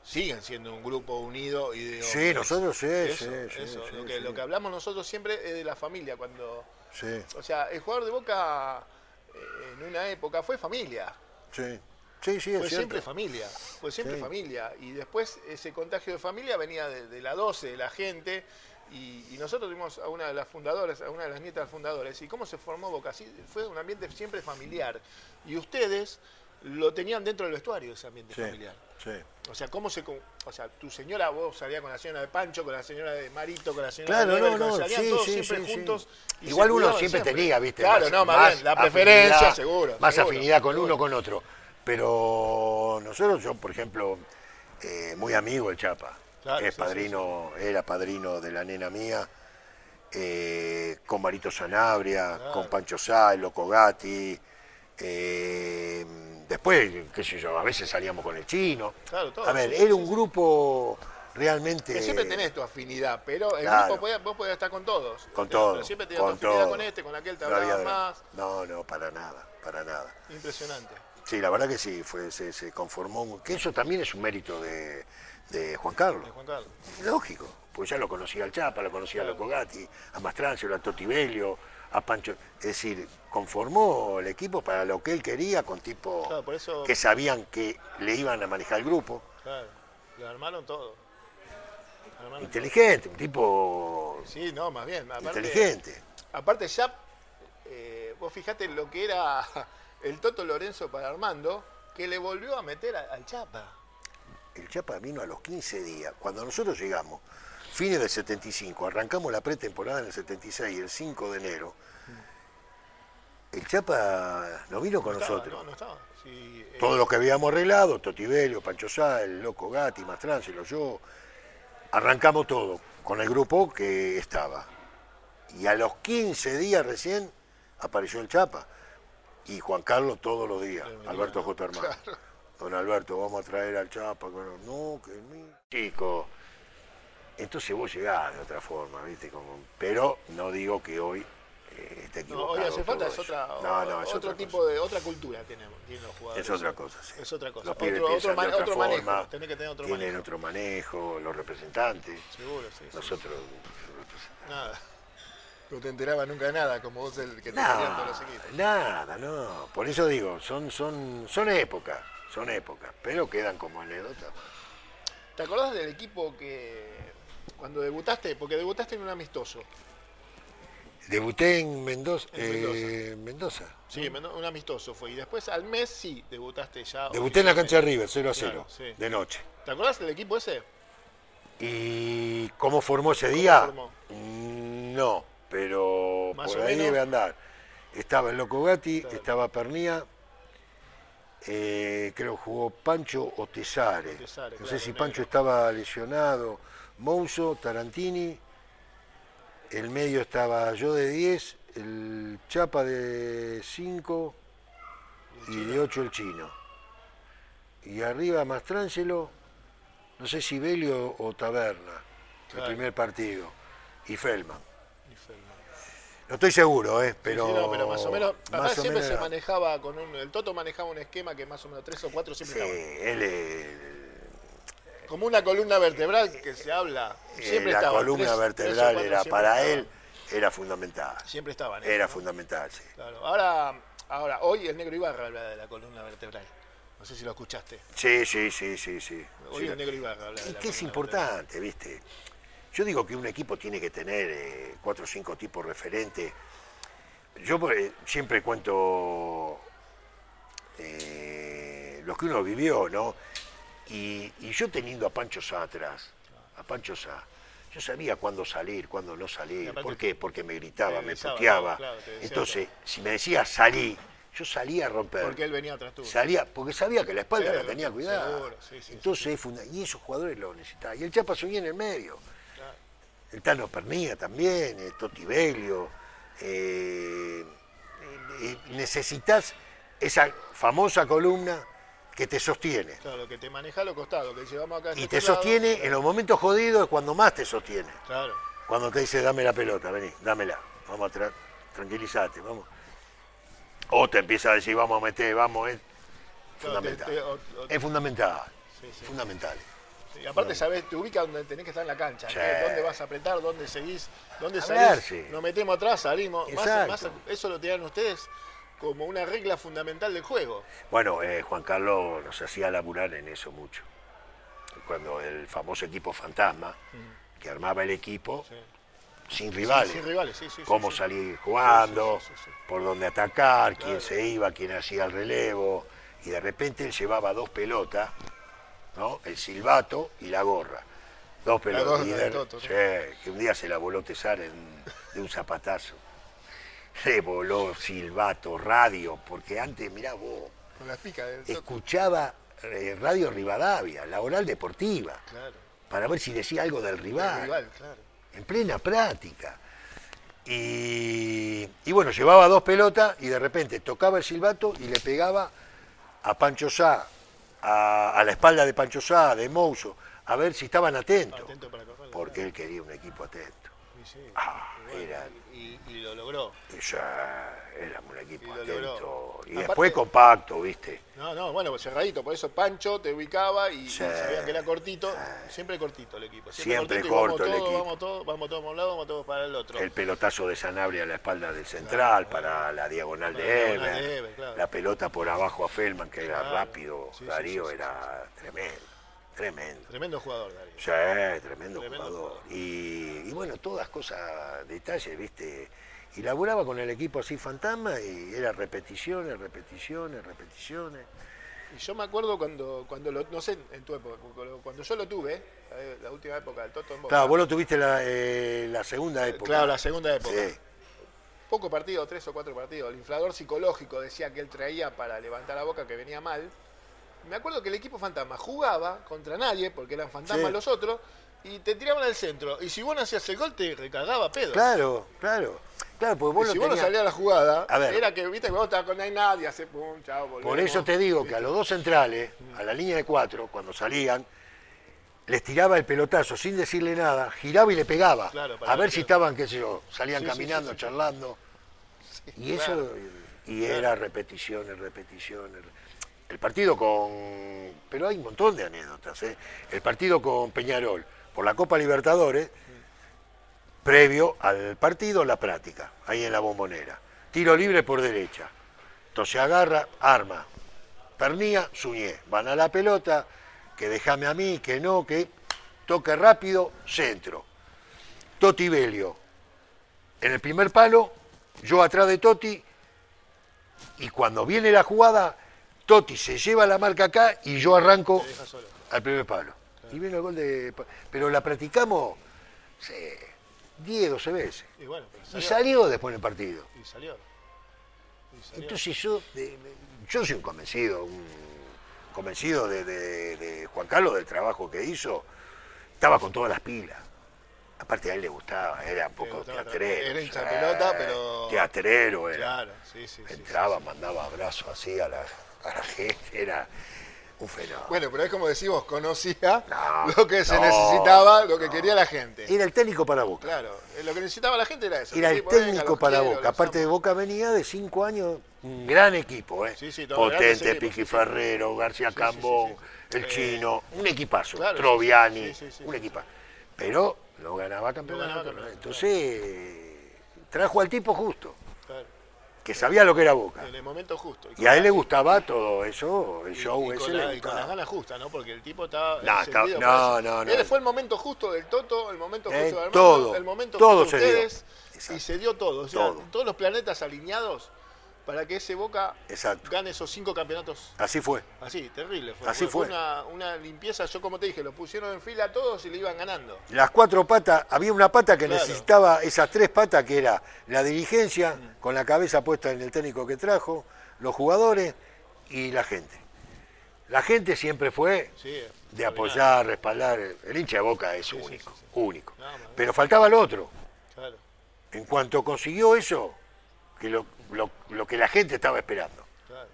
Siguen siendo un grupo unido y de Sí, nosotros sí, Eso, sí, sí, eso. sí, lo, que, sí. lo que hablamos nosotros siempre es de la familia. Cuando, Sí, o sea, el jugador de Boca eh, en una época fue familia. sí, sí, sí, Fue siempre familia, fue siempre Sí. familia. Y después ese contagio de familia venía de, de la 12, de la gente. Y, y nosotros tuvimos a una de las fundadoras, a una de las nietas fundadores. ¿Y cómo se formó Boca? Sí, fue un ambiente siempre familiar. Y ustedes lo tenían dentro del vestuario, ese ambiente Sí, familiar. sí. O sea, ¿cómo se, o sea, tu señora, vos salías con la señora de Pancho, con la señora de Marito, con la señora Claro, de Ever, no, no, salían sí, todos sí, siempre juntos. Igual uno siempre tenía, ¿viste? Claro, no, más, bien, la preferencia, seguro. Más seguro, afinidad con seguro. uno con otro. Pero nosotros, yo, por ejemplo, eh, muy amigo el Chapa. Claro, es padrino, era padrino de la nena mía. eh, con Marito Sanabria, Claro. con Pancho Loco Gatti. eh, después, qué sé yo, a veces salíamos con el chino. Claro, todo, a ver, era un grupo realmente... Que siempre tenés tu afinidad, pero el Claro. grupo podía- vos podías estar con todos. Con Pero todo. siempre tenías con tu afinidad todo. con este, con aquel te hablabas más. No, no, para nada, para nada. Impresionante. Sí, la verdad que sí, fue, se, se conformó, un- que eso también es un mérito de, de Juan Carlos. Eh, Juan Carlos. Lógico, pues ya lo conocía al Chapa, lo conocía a Loco Gatti, a Mastrancio, a Totivelio, a Pancho. Es decir, conformó el equipo para lo que él quería, con tipos Claro, por eso- que sabían que le iban a manejar el grupo. Claro. Lo armaron todo. Lo armaron Inteligente, un tipo. Sí, no, más bien. Aparte, inteligente. Aparte ya, eh, vos fijate lo que era el Toto Lorenzo para Armando, que le volvió a meter al Chapa. El Chapa vino a los 15 días. Cuando nosotros llegamos, fines del 75, arrancamos la pretemporada en el 76, el 5 de enero, el Chapa no vino con No estaba, nosotros. No, no estaba. Sí, eh, Todo lo que habíamos arreglado, Totivelio, Pancho Sá, el Loco Gatti, Mastráncelo, yo, arrancamos todo con el grupo que estaba. Y a los 15 días recién apareció el Chapa. Y Juan Carlos todos los días, Alberto J. Hermano. Don Alberto, vamos a traer al Chapa. No, que mi chico. Entonces vos llegás de otra forma, ¿viste? Como, pero no digo que hoy eh, esté No, equivocado. hoy hace falta es otra, No, no, es otro otra tipo cosa. de otra cultura tenemos, tienen los jugadores. Es otra cosa, sí. Es otra cosa. Los pibes Otro, otro, piensan ma- de otra otro manejo. forma, Tenés que tener otro tienen manejo. otro manejo, los representantes. Seguro, sí. sí. Nosotros, Nada. No te enterabas nunca de nada, como vos el que te querían todos nada, los equipos. nada, no. Por eso digo, son, son, son épocas, son épocas, pero quedan como anécdotas. ¿Te acordás del equipo que cuando debutaste? Porque debutaste en un amistoso. Debuté en Mendoza. En eh, Mendoza. Sí, un amistoso fue. Y después al mes sí, debutaste ya. Debuté en la cancha de River, 0 a Claro, 0, sí. de noche. ¿Te acordás del equipo ese? ¿Y cómo formó ese día? formó? Mm, No, pero Más por ahí menos. debe andar. Estaba el Loco Gatti, estaba Pernía, eh, creo jugó Pancho o Tesare. Tesare, no claro, sé si negro. Pancho estaba lesionado, Mouso, Tarantini, el medio estaba yo de 10, el Chapa de 5 y de 8 el chino. Y arriba Mastrangelo, no sé si Belio o Taberna, Claro. el primer partido, y Feldman. Y Feldman. No estoy seguro, ¿eh? pero, Sí, no, pero más o menos. más Acá o siempre menos se manejaba con un. El Toto manejaba un esquema que más o menos tres o cuatro siempre Sí, estaban. él es Como una columna vertebral que se habla. eh, Siempre la estaban. columna tres- vertebral era para él, era fundamental. Siempre estaban. Era ¿no? fundamental, sí. Claro. Ahora, ahora, hoy el negro Ibarra habla de la columna vertebral. No sé si lo escuchaste. Sí, sí, sí, sí, sí. Hoy Sí. el negro Ibarra habla de Y la que es importante, ¿viste? Yo digo que un equipo tiene que tener eh, cuatro o cinco tipos referentes. Yo eh, siempre cuento eh, lo que uno vivió, ¿no? Y, y yo teniendo a Pancho Sá atrás, a Pancho Sá, yo sabía cuándo salir, cuándo no salir. ¿Por qué? Porque me gritaba, me puteaba. claro, Entonces, si me decía salí, yo salía a romper. Porque él venía atrás tuyo. Salía, porque sabía que la espalda Sí, la tenía cuidada. sí, sí, Entonces, y esos jugadores lo necesitaban. Y el Chapa subía en el medio. Claro. El Tano Pernilla también, el Toti Belio. eh, eh, necesitas esa famosa columna que te sostiene. Claro, que te maneja a los costados, que dice vamos acá. Y este te lado. sostiene en los momentos jodidos es cuando más te sostiene. Claro. Cuando te dice dame la pelota, vení, dámela, vamos a tra tranquilizate, vamos. O te empieza a decir vamos a meter, vamos, es Claro, fundamental. te- te- o- o- Es fundamental, Sí, sí. fundamental. Sí, aparte, sabes, te ubica donde tenés que estar en la cancha. Sí. ¿Dónde vas a apretar? ¿Dónde seguís? ¿Dónde salís? sí. Nos metemos atrás, salimos. Más- Exacto. más- eso lo tienen ustedes como una regla fundamental del juego. Bueno, eh, Juan Carlos nos hacía laburar en eso mucho. Cuando el famoso equipo fantasma, que armaba el equipo sin rivales. Sin rivales, sí, sí. sí, cómo sí. salir jugando, por dónde atacar, quién se iba, quién hacía el relevo. Y de repente él llevaba dos pelotas, ¿no? El silbato y la gorra. Dos pelotas. gorra Y de de- Toto, ¿no? sí, que un día se la voló Tesar en- de un zapatazo. Le voló silbato, radio, porque antes, mirá vos, Con las picas del Toto. escuchaba eh, Radio Rivadavia, la oral deportiva, Claro. para ver si decía algo del rival El rival, claro. en plena práctica. Y, y bueno, llevaba dos pelotas y de repente tocaba el silbato y le pegaba a Pancho Sá, a, a la espalda de Pancho Sá, de Mouso, a ver si estaban atentos. Atento. Porque él quería un equipo atento. Sí, Ah, era- y, y lo logró. Y ya éramos un equipo Y lo atento. logró. Y Aparte- después compacto, ¿viste? No, no, bueno, pues cerradito, por eso Pancho te ubicaba y, y Sí. sabían que era cortito, siempre cortito el equipo. Siempre cortito y corto el vamos todos, equipo. Vamos todos, vamos todos para un lado, vamos todos para el otro. El pelotazo de Sanabria a la espalda del central para la diagonal Para de la diagonal Ever. de Ever, claro. La pelota por abajo a Feldman, que era rápido. Sí, Darío sí, era tremendo, tremendo. Tremendo jugador, Darío. Sí, tremendo, Tremendo jugador. jugador. Y, y bueno, todas cosas, detalles, ¿viste? Y laburaba con el equipo así fantasma y era repeticiones, repeticiones, repeticiones. Y yo me acuerdo cuando, cuando lo, no sé en tu época, cuando, cuando yo lo tuve, eh, la última época del Toto en Boca. Claro, vos lo tuviste la, eh, la segunda época. Claro, la segunda época. Sí, Poco partido, tres o cuatro partidos. El inflador psicológico decía que él traía para levantar la boca que venía mal. Me acuerdo que el equipo fantasma jugaba contra nadie, porque eran fantasmas Sí. los otros, y te tiraban al centro. Y si vos no hacías el gol, te recargaba pedo. claro, claro. Claro, porque vos Y si vos no salías a la jugada, A ver. era que viste que vos estabas con hay nadie, hace pum, chao, volvemos. Por eso te digo que a los dos centrales, a la línea de cuatro, cuando salían, les tiraba el pelotazo sin decirle nada, giraba y le pegaba. Claro, a ver si estaban, qué sé yo, salían Sí, caminando, sí, sí. charlando. Y eso, claro. y era repeticiones, repeticiones. El partido con. Pero hay un montón de anécdotas. ¿eh? El partido con Peñarol por la Copa Libertadores, previo al partido, la práctica, ahí en la bombonera. Tiro libre por derecha. Entonces agarra, arma. Pernía, Suñé. Van a la pelota, que déjame a mí, que no, que toque rápido, centro. Toti Belio. En el primer palo, yo atrás de Toti, y cuando viene la jugada, Toti se lleva la marca acá y yo arranco al primer palo. Y viene el gol de. Pero la practicamos sí, 10, 12 veces. Y bueno, pero Y salió. salió después en el partido. Y salió. Y salió. Entonces yo, de- yo soy un convencido, un convencido de, de- de Juan Carlos del trabajo que hizo. Estaba con todas las pilas. Aparte a él le gustaba, era un poco gustaba teatrero. Era hincha sí, pelota, pero- Teatrero era. Claro, sí, sí. sí, Entraba, sí, sí. mandaba abrazos así a la, era un fenómeno. Bueno, pero es como decimos, conocía No, lo que se no, necesitaba, lo que no. quería la gente. Era el técnico para Boca. Claro, eh, lo que necesitaba la gente era eso. Era el técnico para Boca. Aparte de. Boca venía de cinco años, un gran equipo, ¿eh? Sí, sí, Potente, Piqui. Ferrero, García Sí, Cambón, el Eh, chino, un equipazo, claro, Troviani, un equipazo. Pero no ganaba campeonato. Entonces trajo al tipo justo, que sabía lo que era Boca. en el momento justo. Y a él le gustaba todo eso, el y- show y ese la- y con las ganas justas, ¿no? Porque el tipo estaba. No, está- por no, eso. no, no. Él fue el momento justo del Toto, el momento Eh, justo de Armando, todo, el momento todo justo de dio. ustedes. Y Exacto. se dio todo. O sea, Todo. todos los planetas alineados para que ese Boca Exacto. gane esos cinco campeonatos. Así fue. Así, terrible. Fue, Así fue. una, una limpieza, yo como te dije, lo pusieron en fila a todos y le iban ganando. Las cuatro patas, había una pata que Claro. necesitaba esas tres patas que era la dirigencia, Mm. con la cabeza puesta en el técnico que trajo, los jugadores y la gente. La gente siempre fue Sí, de apoyar, respaldar. El hincha de boca es Sí, único, sí, único. No, Pero faltaba lo otro. Claro, En cuanto consiguió eso, que lo, lo- lo que la gente estaba esperando. claro.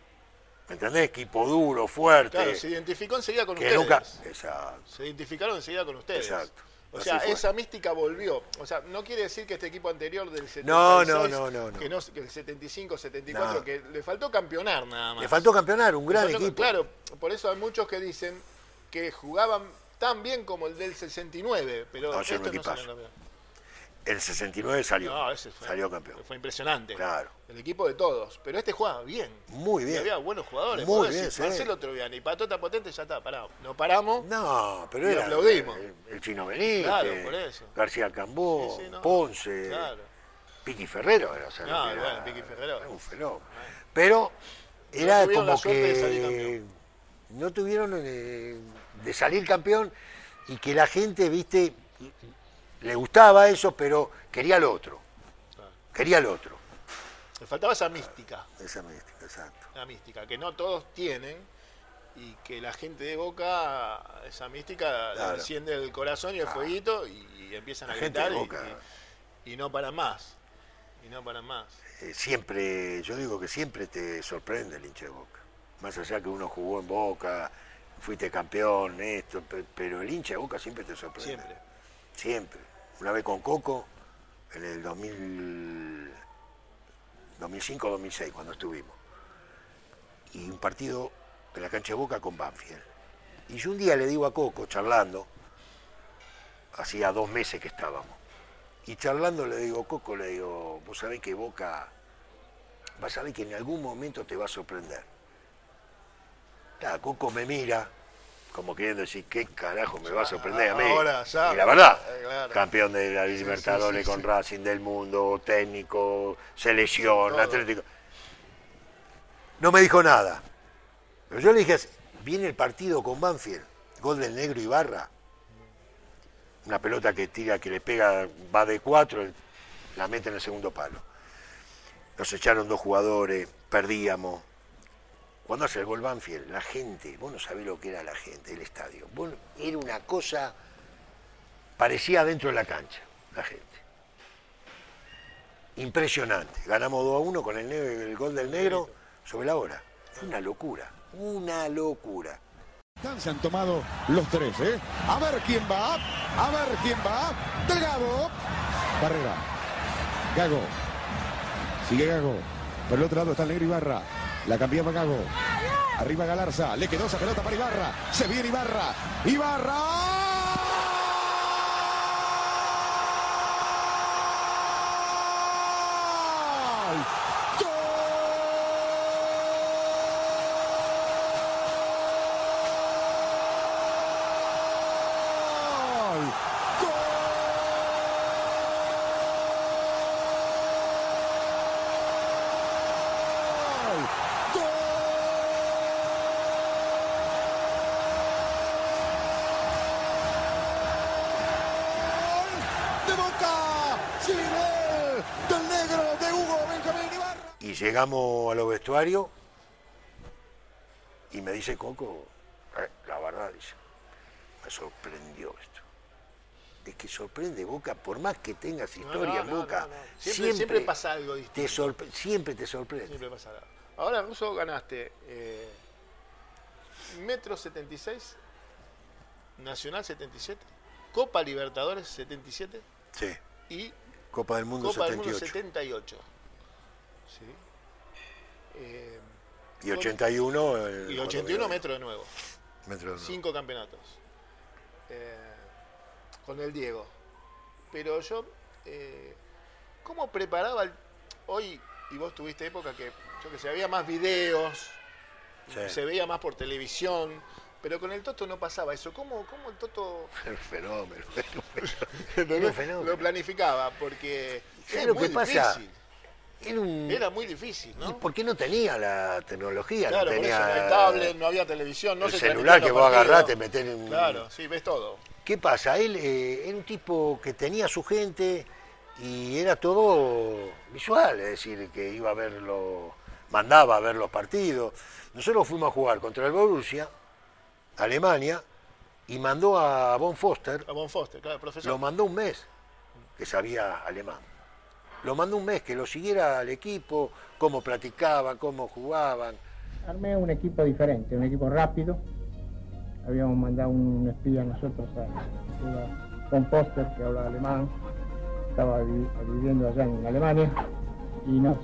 ¿Me entendés? Equipo duro, fuerte. Claro, se identificó enseguida con que ustedes. nunca. Exacto. Se identificaron enseguida con ustedes. Exacto. O sea, esa mística volvió. O sea, no quiere decir que este equipo anterior del 76, No, no, no, no, no. Que, no que el 75, 74, No. que le faltó campeonar nada más. Le faltó campeonar, un gran faltó- equipo. Claro, por eso hay muchos que dicen que jugaban tan bien como el del 69, pero No, estos no. El 69 salió. No, ese fue, salió campeón. Fue impresionante. Claro. El equipo de todos. Pero este jugaba bien. Muy Y bien. había buenos jugadores. Muy bien, decir. Marcelo Troviani, Patota Potente, ya está, parado. No paramos. No, pero Y era aplaudimos. El, el Chino Benítez, Claro, por eso. García Cambó, Sí, sí, no. Ponce, Claro. Piqui Ferrero era, o sea, No, que bueno, Piqui Ferrero. era un fenómeno. Pero era como suerte de que salir campeón. no tuvieron eh, de salir campeón y que la gente, viste, le gustaba eso, pero quería lo otro. Quería lo otro. Le faltaba esa mística. Esa mística, exacto. La mística, que no todos tienen. Y que la gente de Boca, esa mística, le enciende el corazón y el fueguito y, y empiezan a La gritar y- Boca. y, y no paran más. Y no paran más. Eh, siempre, yo digo que siempre te sorprende el hincha de Boca. Más allá que uno jugó en Boca, fuiste campeón, esto, pe- pero el hincha de Boca siempre te sorprende. Siempre. Siempre. Una vez con Coco, en el 2000, 2005-2006, cuando estuvimos. Y un partido en la cancha de Boca con Banfield. Y yo un día le digo a Coco, charlando, hacía dos meses que estábamos, y charlando le digo, Coco, le digo, vos sabés que Boca, vas a ver que en algún momento te va a sorprender. Ah, Coco me mira, como queriendo decir, ¿qué carajo me va a sorprender a mí? Ahora, ya. y la verdad, Eh, claro. campeón de la Libertadores sí, con sí. Racing del Mundo, técnico, selección, Todo. atlético. No me dijo nada. Pero yo le dije, viene el partido con Banfield, gol del negro Ibarra. Una pelota que tira, que le pega, va de cuatro, la mete en el segundo palo. Nos echaron dos jugadores, perdíamos. Cuando hace el gol Banfield, la gente, vos no sabés lo que era la gente del estadio. Vos era una cosa, parecía dentro de la cancha, la gente. Impresionante. Ganamos 2 a 1 con el, el gol del negro sobre la hora. Una locura, una locura. distancia han tomado los tres, ¿eh? A ver quién va, a ver quién va. Delgado. Barrera. Gago. Sigue Gago. Por el otro lado está el negro Ibarra. La cambiaba Gago. Arriba Galarza. Le quedó esa pelota para Ibarra. Se viene Ibarra. Ibarra. Llegamos a los vestuarios y me dice Coco, eh, la verdad, dice, me sorprendió esto. Es que sorprende Boca, por más que tengas historia en Boca, siempre, pasa algo distinto. Te siempre te sorprende. Siempre pasa algo. Ahora, Russo, ganaste eh, Metro 76, Nacional 77, Copa Libertadores 77 sí. y Copa del Mundo Copa 78. Del Mundo 78. ¿Sí? Eh, y 81. y 81 metro de nuevo. Metro Cinco campeonatos. Eh, con el Diego. Pero yo, eh, ¿cómo preparaba el, hoy, y vos tuviste época que, yo que sé, había más videos, se veía más por televisión, pero con el Toto no pasaba eso. ¿Cómo, cómo el Toto... El fenómeno. Lo planificaba, porque... es lo que pasa? Era, muy difícil, ¿no? Porque no tenía la tecnología, no tenía. tablet, no había televisión, no el celular que vos agarrás, te metés en. Claro, sí, ves todo. ¿Qué pasa? Él eh, era un tipo que tenía su gente y era todo visual, es decir, que iba a verlo, mandaba a ver los partidos. Nosotros fuimos a jugar contra el Borussia, Alemania, y mandó a Von Foster. A Von Foster, claro, profesor. Lo mandó un mes, que sabía alemán lo mandó un mes, que lo siguiera al equipo, cómo practicaban, cómo jugaban. Armé un equipo diferente, un equipo rápido. Habíamos mandado un espía nosotros a, un póster que hablaba alemán, estaba viviendo allá en Alemania y nos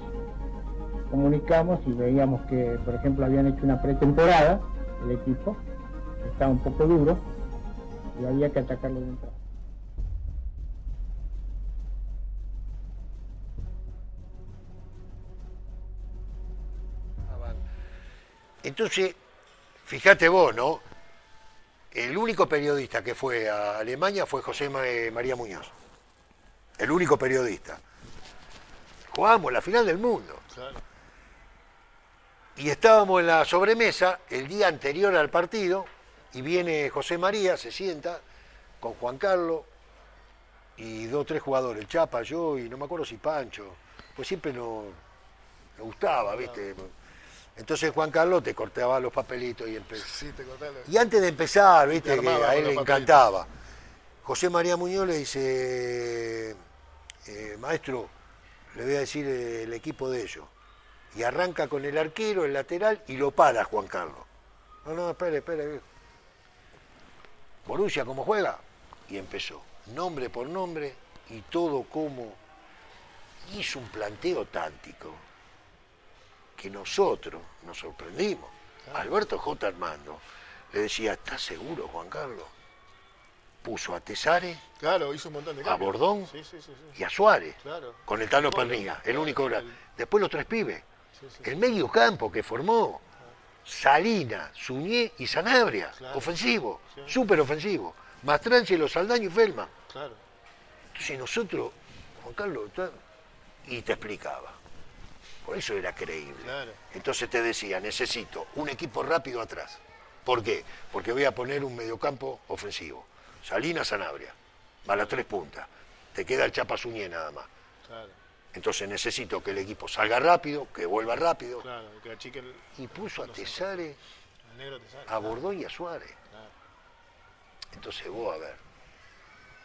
comunicamos y veíamos que, por ejemplo, habían hecho una pretemporada, el equipo, estaba un poco duro y había que atacarlo de entrada. Entonces, fíjate vos, ¿no? El único periodista que fue a Alemania fue José eh, María Muñoz. El único periodista. Jugábamos la final del mundo. Y estábamos en la sobremesa el día anterior al partido y viene José María, se sienta con Juan Carlos y dos o tres jugadores, el Chapa, yo y no me acuerdo si Pancho, pues siempre nos, nos gustaba, ¿viste? Entonces Juan Carlos te cortaba los papelitos y empezó. Sí, te Y antes de empezar, viste, que a él le encantaba. José María Muñoz le dice, eh, maestro, le voy a decir el equipo de ellos. Y arranca con el arquero, el lateral, y lo para Juan Carlos. No, no, espere, espere. Borussia, ¿cómo juega? Y empezó, nombre por nombre, y todo como hizo un planteo táctico que nosotros nos sorprendimos. Alberto J. Armando le decía, ¿estás seguro, Juan Carlos? Puso a Tesare, claro, hizo un montón de a Bordón y a Suárez, con el Tano Palmiga, el único. Después los tres pibes. el medio campo que formó, Salina, Suñé y Sanabria, ofensivo, súper ofensivo. Mastranche, Saldaño y Felma. Entonces nosotros, Juan Carlos, y te explicaba. Por eso era creíble. Entonces te decía, necesito un equipo rápido atrás. ¿Por qué? Porque voy a poner un mediocampo ofensivo. Salina Sanabria, va a las tres puntas. Te queda el Chapa Suñé nada más. Entonces necesito que el equipo salga rápido, que vuelva rápido. y puso a Tesare, a Bordón y a Suárez. Entonces vos, a ver,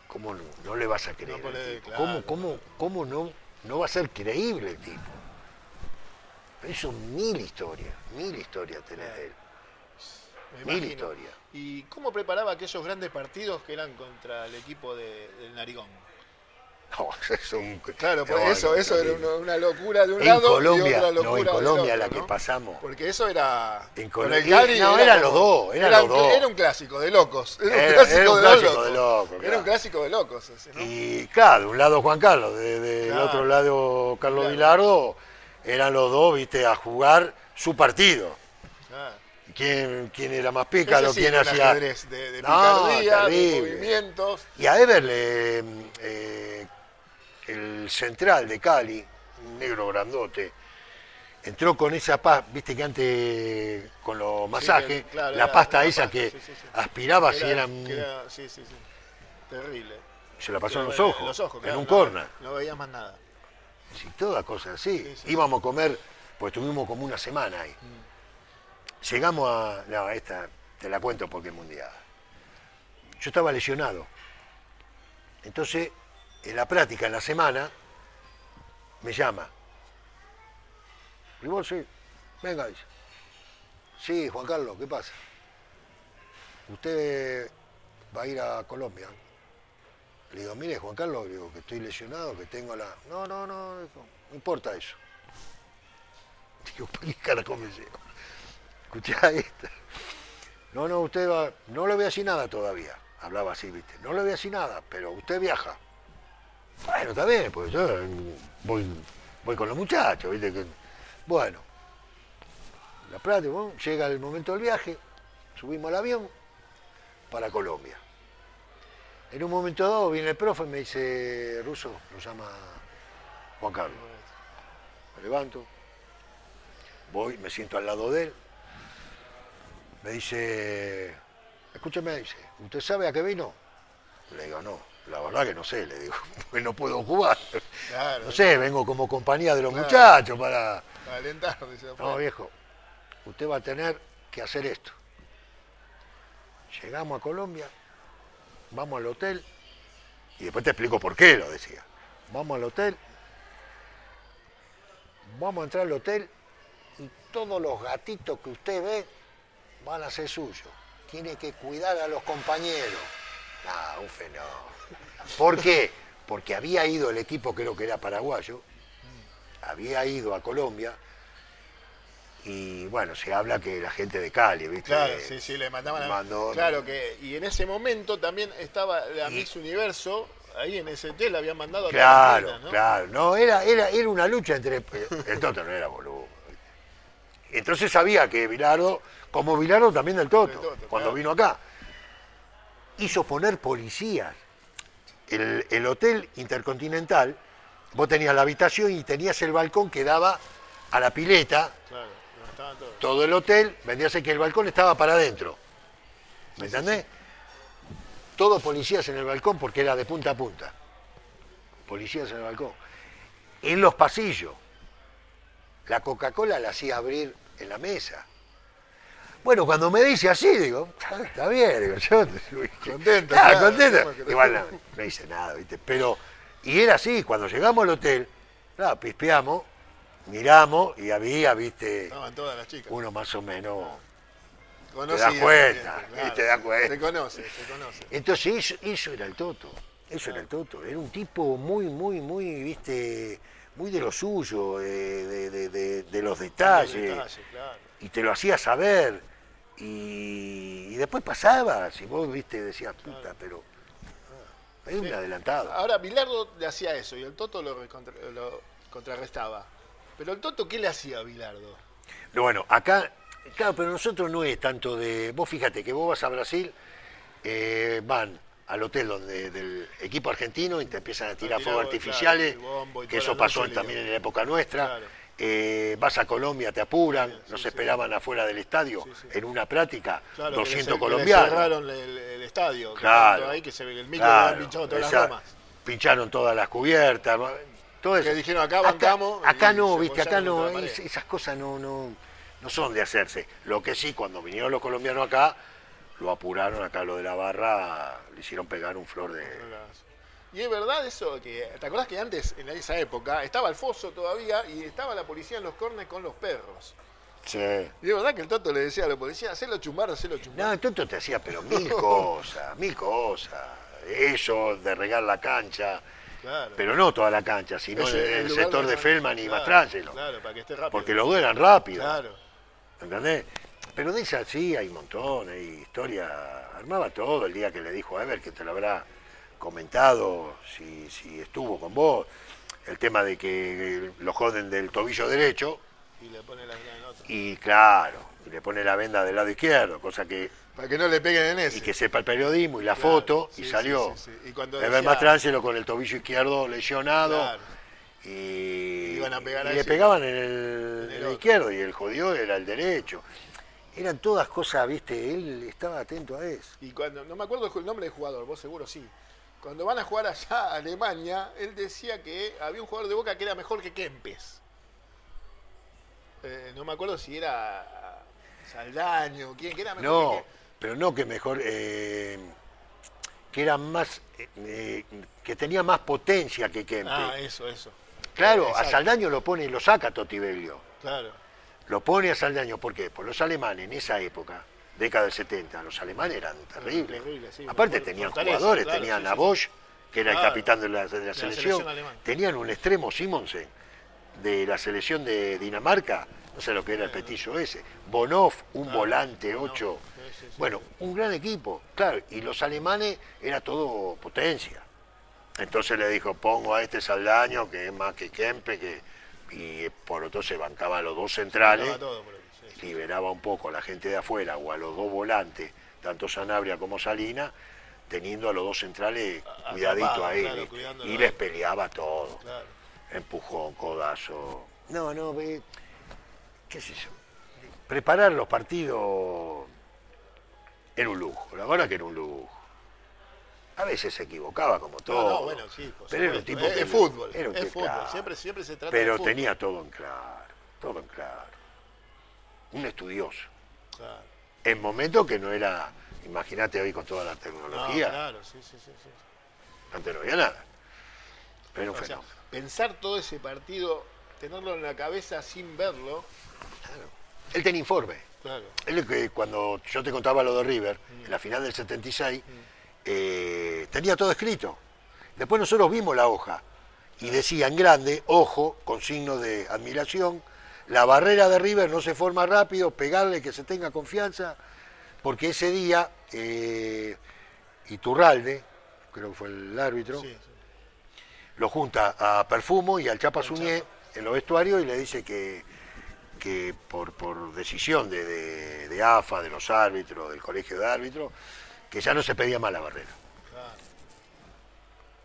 ¿cómo no, le vas a creer? ¿Cómo, cómo, cómo no, no va a ser creíble el tipo? Eso mil historias, mil historias tenés de él. mil historias. ¿Y cómo preparaba aquellos grandes partidos que eran contra el equipo de- del Narigón? No, es un- Claro, pues no, eso, no, eso era una, una locura de un En lado Colombia, y otra no, locura en del Colombia otro, la que ¿no? pasamos. Porque eso era... En con Colo- el Cali no, era eran los dos, eran era los un, dos. Era un clásico de locos. Era un clásico, era un de, locos. de locos, Era un clásico de locos ese, ¿no? Y claro, de un lado Juan Carlos, de- de- del otro lado Carlos Claro. Vilardo, eran los dos, viste, a jugar su partido. Ah. ¿Quién, quién era más pícaro? Sí ¿Quién hacía...? de, de No, picardía, de movimientos. Y a Everle, eh, el central de Cali, un negro grandote, entró con esa pasta, viste que antes con los masajes, que, claro, la era pasta esa pasta, que sí, aspiraba si Era- eran... que era- sí, sí, sí. Terrible. Se la pasó en los ojos, en los ojos, en un no- corner. No veías más nada. Sí, toda cosa así. Sí, sí. Íbamos a comer, pues estuvimos como una semana ahí. Mm. Llegamos a. No, esta te la cuento porque es mundial. Yo estaba lesionado. Entonces, en la práctica, en la semana, me llama. ¿Y vos sí? Venga, dice. Sí, Juan Carlos, ¿qué pasa? Usted va a ir a Colombia. Le digo, mire, Juan Carlos, digo que estoy lesionado, que tengo la. No, no, no, no importa eso. Digo, ¿para qué carajo me lleva? Escuchá. No, no, usted va. No le voy a decir nada todavía. Hablaba así, viste. No le voy a decir nada, pero usted viaja. Bueno, está bien, pues yo mm, voy, con los muchachos, viste que. Bueno. La práctica, llega el momento del viaje, subimos al avión para Colombia. En un momento dado viene el profe y me dice, Ruso, lo llama Juan Carlos. Me levanto, voy, me siento al lado de él. Me dice, escúcheme, dice, ¿usted sabe a qué vino? Le digo, no, la verdad que no sé, le digo, porque no puedo jugar. Claro. No sé, vengo como compañía de los Claro. muchachos para... Para alentar, dice, No, viejo, usted va a tener que hacer esto. Llegamos a Colombia, vamos al hotel, y después te explico por qué lo decía. Vamos al hotel, vamos a entrar al hotel y todos los gatitos que usted ve van a ser suyos. Tiene que cuidar a los compañeros. Ah, un fenómeno. ¿Por qué? Porque había ido el equipo, creo que era paraguayo, había ido a Colombia y bueno, se habla que la gente de Cali, ¿viste? Claro, sí, sí, le mandaban a... Mandó- Claro que, y en ese momento también estaba la Y- Miss Universo, ahí en ese hotel habían mandado a todas Claro, ¿no? claro. No, era, era, era una lucha entre. El Toto no era boludo. Entonces sabía que Bilardo, como Bilardo también del Toto, cuando claro. vino acá, hizo poner policías. El, el hotel intercontinental, vos tenías la habitación y tenías el balcón que daba a la pileta, Claro, todo el hotel, vendíase que el balcón estaba para adentro. ¿Me entendés? Todos policías en el balcón porque era de punta a punta. Policías en el balcón. En los pasillos. La Coca-Cola la hacía abrir en la mesa. Bueno, cuando me dice así, digo, "Ah, está bien, digo, yo Contento, Ah, claro, contento. Igual no, no hice nada, ¿viste? Pero, y era así, cuando llegamos al hotel, claro, pispeamos, miramos y había, viste, Estaban todas las chicas. uno más o menos. Conocidas das cuenta, y te das cuenta. Se conoce, se conoce. Entonces eso, eso era el Toto, eso era el Toto, era un tipo muy, muy, muy, viste, muy de lo suyo, de, de- de- de- los detalles, Detalle, claro. y te lo hacía saber, y, y después pasaba, si vos, viste, decías, puta, pero ah, hay un Sí. adelantado. Ahora, Bilardo le hacía eso y el Toto lo, recontra- lo contrarrestaba. Pero el Toto, ¿qué le hacía a Bilardo? Pero bueno, acá, claro, pero nosotros no es tanto de. Vos fíjate que vos vas a Brasil, eh, van al hotel donde del equipo argentino y te empiezan a tirar fuegos artificiales, el bombo y que eso pasó también en la época nuestra. Claro. Eh, vas a Colombia, te apuran, Sí, nos sí, esperaban afuera del estadio en una práctica, Claro, que le 200 cer- que colombianos. cerraron el, el estadio. que Claro. tanto Ahí que se ve el micro pinchado todas las gomas. pincharon todas las cubiertas, todo eso. Que dijeron, acá bancamos Acá, y no, viste, acá no, la es- esas cosas no, no, no son de hacerse. Lo que sí, cuando vinieron los colombianos acá, lo apuraron acá lo de la barra, le hicieron pegar un flor de. Y es verdad eso, que ¿te acordás que antes, en esa época, estaba el foso todavía y estaba la policía en los cornes con los perros? Sí. Y de verdad que el Toto le decía a los policías, hacelo chumbar, hacelo chumbar. No, el Toto te hacía pero mil cosas, mil cosas. Eso de regar la cancha, Claro. pero no toda la cancha, sino el, sector de Feldman y Mastrangelo. Claro, para que esté rápido. Porque los dos eran rápidos. Claro. ¿Entendés? Pero de esas sí hay un montón, hay historia. Armaba todo el día que le dijo a Ever, que te lo habrá comentado, si, si estuvo con vos. El tema de que lo joden del tobillo derecho Y le pone la en otro. y claro, y le pone la venda del lado izquierdo, cosa que. Para que no le peguen en ese. Y que sepa el periodismo y la Claro, foto, sí, y salió. sí, sí. Y cuando decía- Mastrangelo con el tobillo izquierdo lesionado. Claro. Y, Iban a pegar y a le pegaban en el, En izquierdo y el jodido era el derecho. Eran todas cosas, viste, él estaba atento a eso. Y cuando, no me acuerdo el nombre del jugador, vos seguro sí. Cuando van a jugar allá a Alemania, él decía que había un jugador de Boca que era mejor que Kempes. Eh, no me acuerdo si era Saldaño, quién, que era mejor No, que pero no que mejor, eh, que era más, eh, que tenía más potencia que Kempe. Ah, eso, eso. claro, a. Saldaño lo pone y lo saca Totivelio. Claro. Lo pone a Saldaño, ¿por qué? Pues los alemanes en esa época, década del 70, los alemanes eran terribles. terribles, sí, Aparte tenían jugadores, claro, tenían sí, a sí. Bosch, que era el capitán de la, de la selección, tenían un extremo Simonsen de la selección de Dinamarca, no sé lo que era el petillo ese, Bonov, un Claro, volante Bonov, 8, sí, sí, sí. bueno, un gran equipo, claro, y los alemanes era todo potencia. Entonces le dijo, pongo a este Saldaño, que es más que Kempe, que, y por otro se bancaba a los dos centrales. Todo liberaba un poco a la gente de afuera o a los dos volantes, tanto Sanabria como Salina, teniendo a los dos centrales A- cuidadito ahí, y les peleaba todo, Claro. empujón, codazo. No, no, ve, qué sé yo, preparar los partidos era un lujo, la verdad que era un lujo. A veces se equivocaba como todo. No, no, bueno, sí, por pero era un tipo es, que- es fútbol. era un es fútbol. claro. Siempre, siempre se trata de Pero fútbol. tenía todo en claro, todo en claro. Un estudioso. Claro. En momentos que no era, imagínate hoy con toda la No, tecnología, claro, sí, sí, sí. sí. antes no había nada. Pero era un O sea, fenómeno. pensar todo ese partido, tenerlo en la cabeza sin verlo, Él tenía informe. claro. Él que cuando yo te contaba lo de River, en la final del 76, eh, tenía todo escrito. Después nosotros vimos la hoja y decía en grande, ojo, con signo de admiración, la barrera de River no se forma rápido, pegarle que se tenga confianza, porque ese día eh, Iturralde, creo que fue el árbitro, Sí, sí. lo junta a Perfumo y al Chapa Suñé en los vestuarios y le dice que, que por, por decisión de, de- de AFA, de los árbitros, del colegio de árbitros, que ya no se pedía más la barrera. Claro.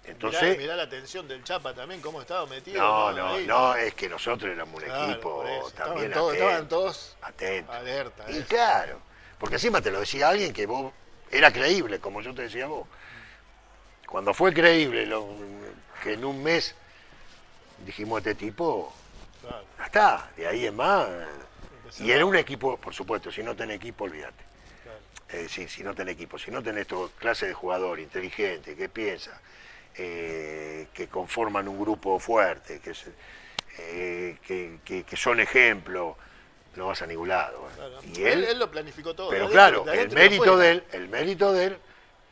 Entonces, mirá, mirá la atención del Chapa también, cómo estaba metido. no, no, Ahí. no, es que nosotros éramos un Claro, equipo también estaban, todos, estaban todos atento. alerta. Y eso. claro, porque encima te lo decía alguien que vos era creíble, como yo te decía vos. Cuando fue creíble lo- que en un mes dijimos este tipo, Claro. ya está, de ahí en más. Empezaba. Y era un equipo, por supuesto, si no tenés equipo, olvídate. Claro. Es decir, si no tenés equipo, si no tenés toda clase de jugador inteligente, que piensa, eh, que conforman un grupo fuerte, que, se- eh, que, que- que son ejemplo, no vas a ningún lado. ¿eh? Claro. Y él, él lo planificó todo. pero claro, el mérito de él, el mérito de él,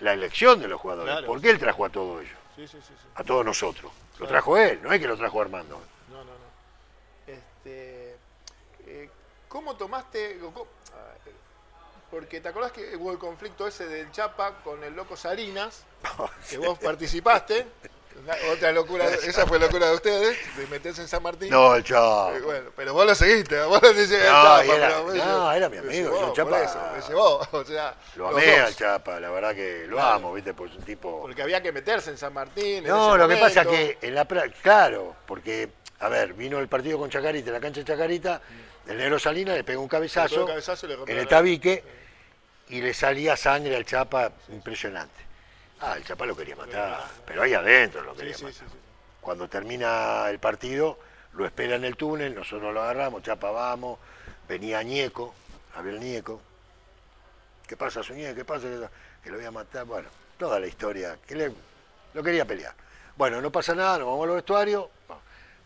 la elección de los jugadores, Claro. porque él trajo a todo ello, sí, sí. sí. a todos nosotros. Lo trajo él, no es que lo trajo Armando. No, no, no. Este, eh, ¿Cómo tomaste? Porque te acordás que hubo el conflicto ese del Chapa con el loco Salinas, que vos participaste. Una- otra locura, esa fue locura de ustedes, de meterse en San Martín. No, el chavo. Eh, bueno, pero vos lo seguiste, vos lo el No, Chapa, era- pero me no, llevó- era mi amigo, llevó, yo, por Chapa, eso, me llevó, o sea, Lo amé al Chapa, la verdad que lo Claro. amo, ¿viste? Porque es un tipo. Porque había que meterse en San Martín. No, lo que pasa momento. que en la claro, porque, a ver, vino el partido con Chacarita, en la cancha de Chacarita, el negro Salinas le pegó un pegó cabezazo, un en el tabique y le salía sangre al Chapa impresionante. Ah, el Chapa lo quería matar, pero ahí adentro lo quería sí, matar. sí, sí. Cuando termina el partido, lo espera en el túnel, nosotros lo agarramos, Chapa vamos, venía Ñeco, Abel Ñeco. ¿Qué pasa, Suñé? ¿Qué pasa? Que lo voy a matar. Bueno, toda la historia, que le, lo quería pelear. Bueno, no pasa nada, nos vamos a los vestuarios,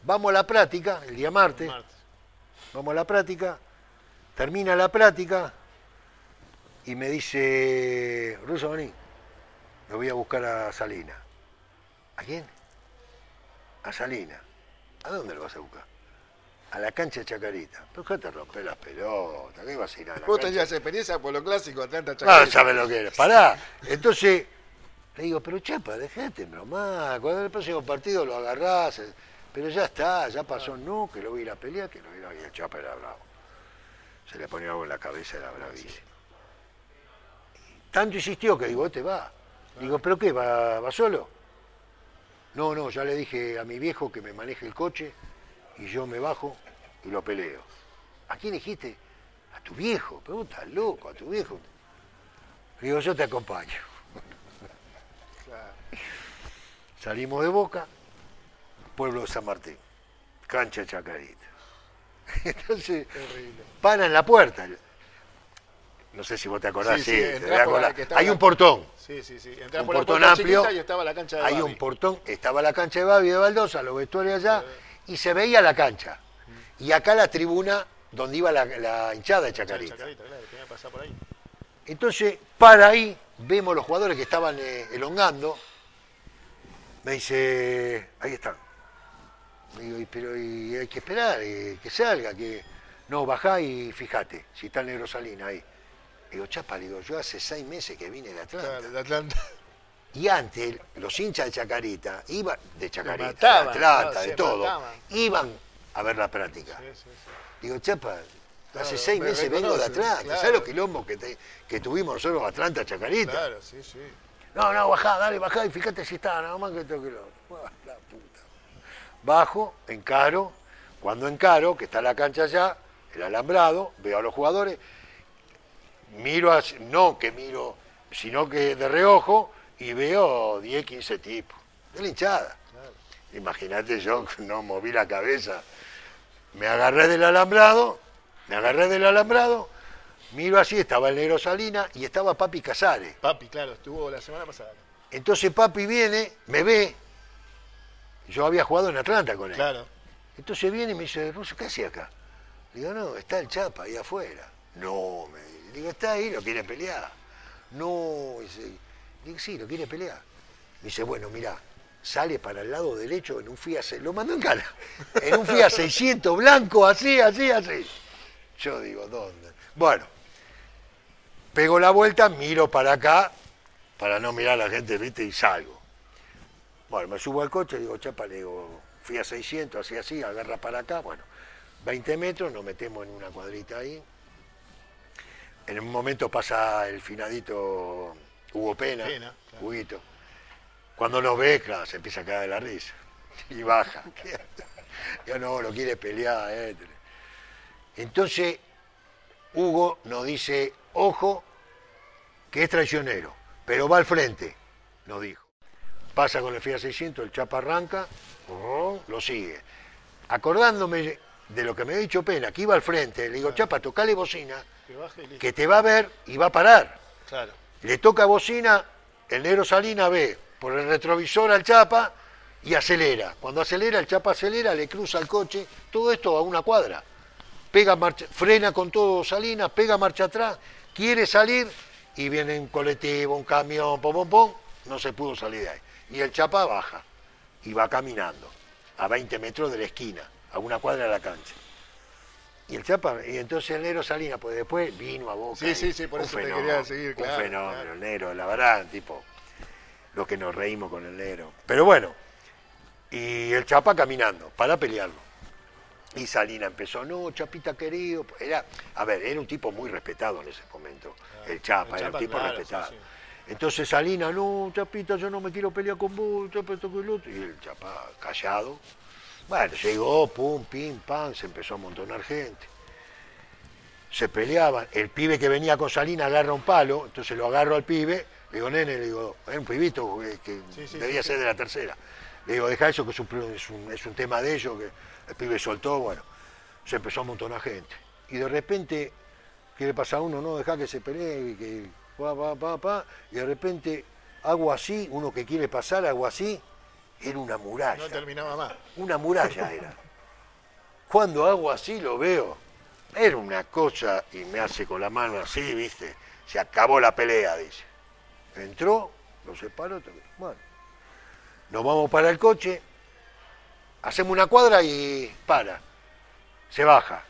vamos a la práctica, el día martes, Martes. vamos a la práctica, Termina la plática y me dice, Russo, vení, me voy a buscar a Salina. ¿A quién? A Salina. ¿A dónde lo vas a buscar? A la cancha de Chacarita. ¿Pero qué te rompes las pelotas? ¿Qué vas a ir a la Vos cancha? tenías experiencia por lo clásico, Atlanta Ah, Chacarita. sabes lo que era. Pará. Entonces, le digo, pero Chapa, dejate bromar. Cuando en el próximo partido lo agarrás. eh, Pero ya está, ya pasó. No, que lo voy a ir a pelear, que lo voy a ir a... Chapa era bravo. Se le ponía algo en la cabeza, era bravísimo. Tanto insistió que digo, te va. Digo, ¿pero qué? ¿Va, ¿Va solo? No, no, ya le dije a mi viejo que me maneje el coche y yo me bajo y lo peleo. ¿A quién dijiste? A tu viejo. Pero vos estás loco, a tu viejo. Digo, yo te acompaño. Salimos de Boca, pueblo de San Martín, cancha Chacarita. Entonces, para en la puerta. No sé si vos te acordás, Sí, sí, sí, te estaba Hay un portón, Sí, sí, sí. Entrás un por portón amplio. chiquita y estaba la cancha de Hay Babi. un portón, estaba la cancha de Babi de Baldosa, los vestuarios allá, y se veía la cancha. Y acá la tribuna donde iba la, la hinchada de Chacarita. Chacarita, claro, tenía que pasar por ahí. Entonces, para ahí, vemos los jugadores que estaban eh, elongando. Me dice, ahí están. Me digo, "Y pero y hay que esperar, eh, que salga, que. No, bajá y fíjate, si está el negro Salina ahí. Digo, chapa, digo, yo hace seis meses que vine de Atlanta. Claro, de Atlanta. Y antes, los hinchas de Chacarita, iban, de Chacarita, mataban, de Atlanta, no, de todo, mataban. iban a ver la práctica. Sí, sí, sí. Digo, chapa, Claro, hace seis me meses vengo de Atlanta. claro. ¿Sabes los quilombos que, te- que tuvimos nosotros Atlanta, Chacarita? Claro, sí, sí. No, no, bajá, dale, bajá y fíjate si está, nada más que lo. Buah, la puta. Bajo, encaro, cuando encaro, que está la cancha allá, el alambrado, veo a los jugadores, miro, no que miro, sino que de reojo, y veo 10, 15 tipos, de la hinchada. Imagínate, yo no moví la cabeza, me agarré del alambrado, me agarré del alambrado, miro así, estaba el negro Salina y estaba Papi Casares. Papi, claro, estuvo la semana pasada. Entonces papi viene, me ve, yo había jugado en Atlanta con él. Claro. Entonces viene y me dice, Russo, ¿qué hacía acá? Le digo, no, está el Chapa ahí afuera. No, me dice. Digo, está ahí, lo quiere pelear. No, dice, sí, lo quiere pelear. Me dice, bueno, mirá, sale para el lado derecho en un Fiat, lo mandó en cara, en un Fiat 600 blanco, así, así, así. Yo digo, ¿dónde? Bueno, pego la vuelta, miro para acá, para no mirar a la gente, viste, y salgo. Bueno, me subo al coche, digo, chapa, le digo, fui a 600, así, así, agarra para acá, bueno, 20 metros, nos metemos en una cuadrita ahí. En un momento pasa el finadito Hugo Pena, Pena, claro. Huguito. Cuando nos ve, claro, se empieza a caer de la risa. Y baja. Yo no, lo quiere pelear. eh. Entonces, Hugo nos dice, ojo, que es traicionero, pero va al frente, nos dijo. Pasa con el Fiat 600, el Chapa arranca, oh, lo sigue. Acordándome de lo que me había dicho Pena, que iba al frente, le digo, Chapa, tocale bocina, Que te va a ver y va a parar. Claro. Le toca bocina, el negro Salina ve por el retrovisor al Chapa y acelera. Cuando acelera, el Chapa acelera, le cruza el coche, todo esto a una cuadra. Pega marcha, frena con todo Salina, pega marcha atrás, quiere salir y viene un colectivo, un camión, pom, pom, pom, no se pudo salir de ahí. Y el Chapa baja y va caminando a 20 metros de la esquina, a una cuadra de la cancha. Y el Chapa, y entonces el negro Salina, pues después vino a Boca. Sí, sí, sí, por eso te fenómeno, quería seguir, claro, Un fenómeno, claro. el negro, la verdad, tipo, lo que nos reímos con el negro. Pero bueno, y el Chapa caminando para pelearlo. Y Salina empezó, no, Chapita querido. Era, a ver, era un tipo muy respetado en ese momento. el Chapa, el era un tipo claro, respetado. sí, sí. Entonces Salina, no, Chapita, yo no me quiero pelear con vos, Chapa, esto que el otro. Y el Chapa callado. Bueno, llegó, pum, pim, pam, se empezó a amontonar gente. Se peleaban. El pibe que venía con Salina agarra un palo, entonces lo agarro al pibe, le digo, nene, le digo, es un pibito que Sí, sí, debía sí, ser de la tercera. Le digo, deja eso que es un, es un- tema de ellos, que el pibe soltó, bueno, se empezó a amontonar gente. Y de repente, ¿qué le pasa a uno? No, deja que se pelee, y que pa, pa, pa, pa, y de repente hago así, uno que quiere pasar, hago así, era una muralla. No terminaba más. Una muralla era. Cuando hago así lo veo. Era una cosa y me hace con la mano así, ¿viste? Se acabó la pelea, dice. Entró, lo separó, bueno. Nos vamos para el coche, hacemos una cuadra y para. Se baja.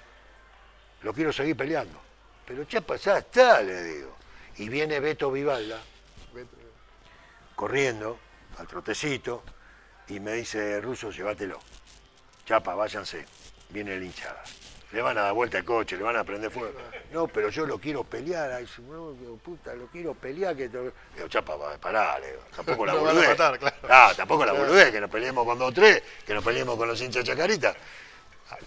Lo quiero seguir peleando. Pero Chapa, ya está, le digo. Y viene Beto Vivalda, corriendo, al trotecito, y me dice, Ruso, llévatelo. Chapa, váyanse. Viene el hinchada. Le van a dar vuelta el coche, le van a prender fuego. No, pero yo lo quiero pelear. Ay, no, digo, puta, lo quiero pelear. Que te... Digo, Chapa, pará, le digo, tampoco la a boludez. matar, claro. Ah, tampoco la boludez, que nos peleemos con dos o tres, que nos peleemos con los hinchas Chacarita.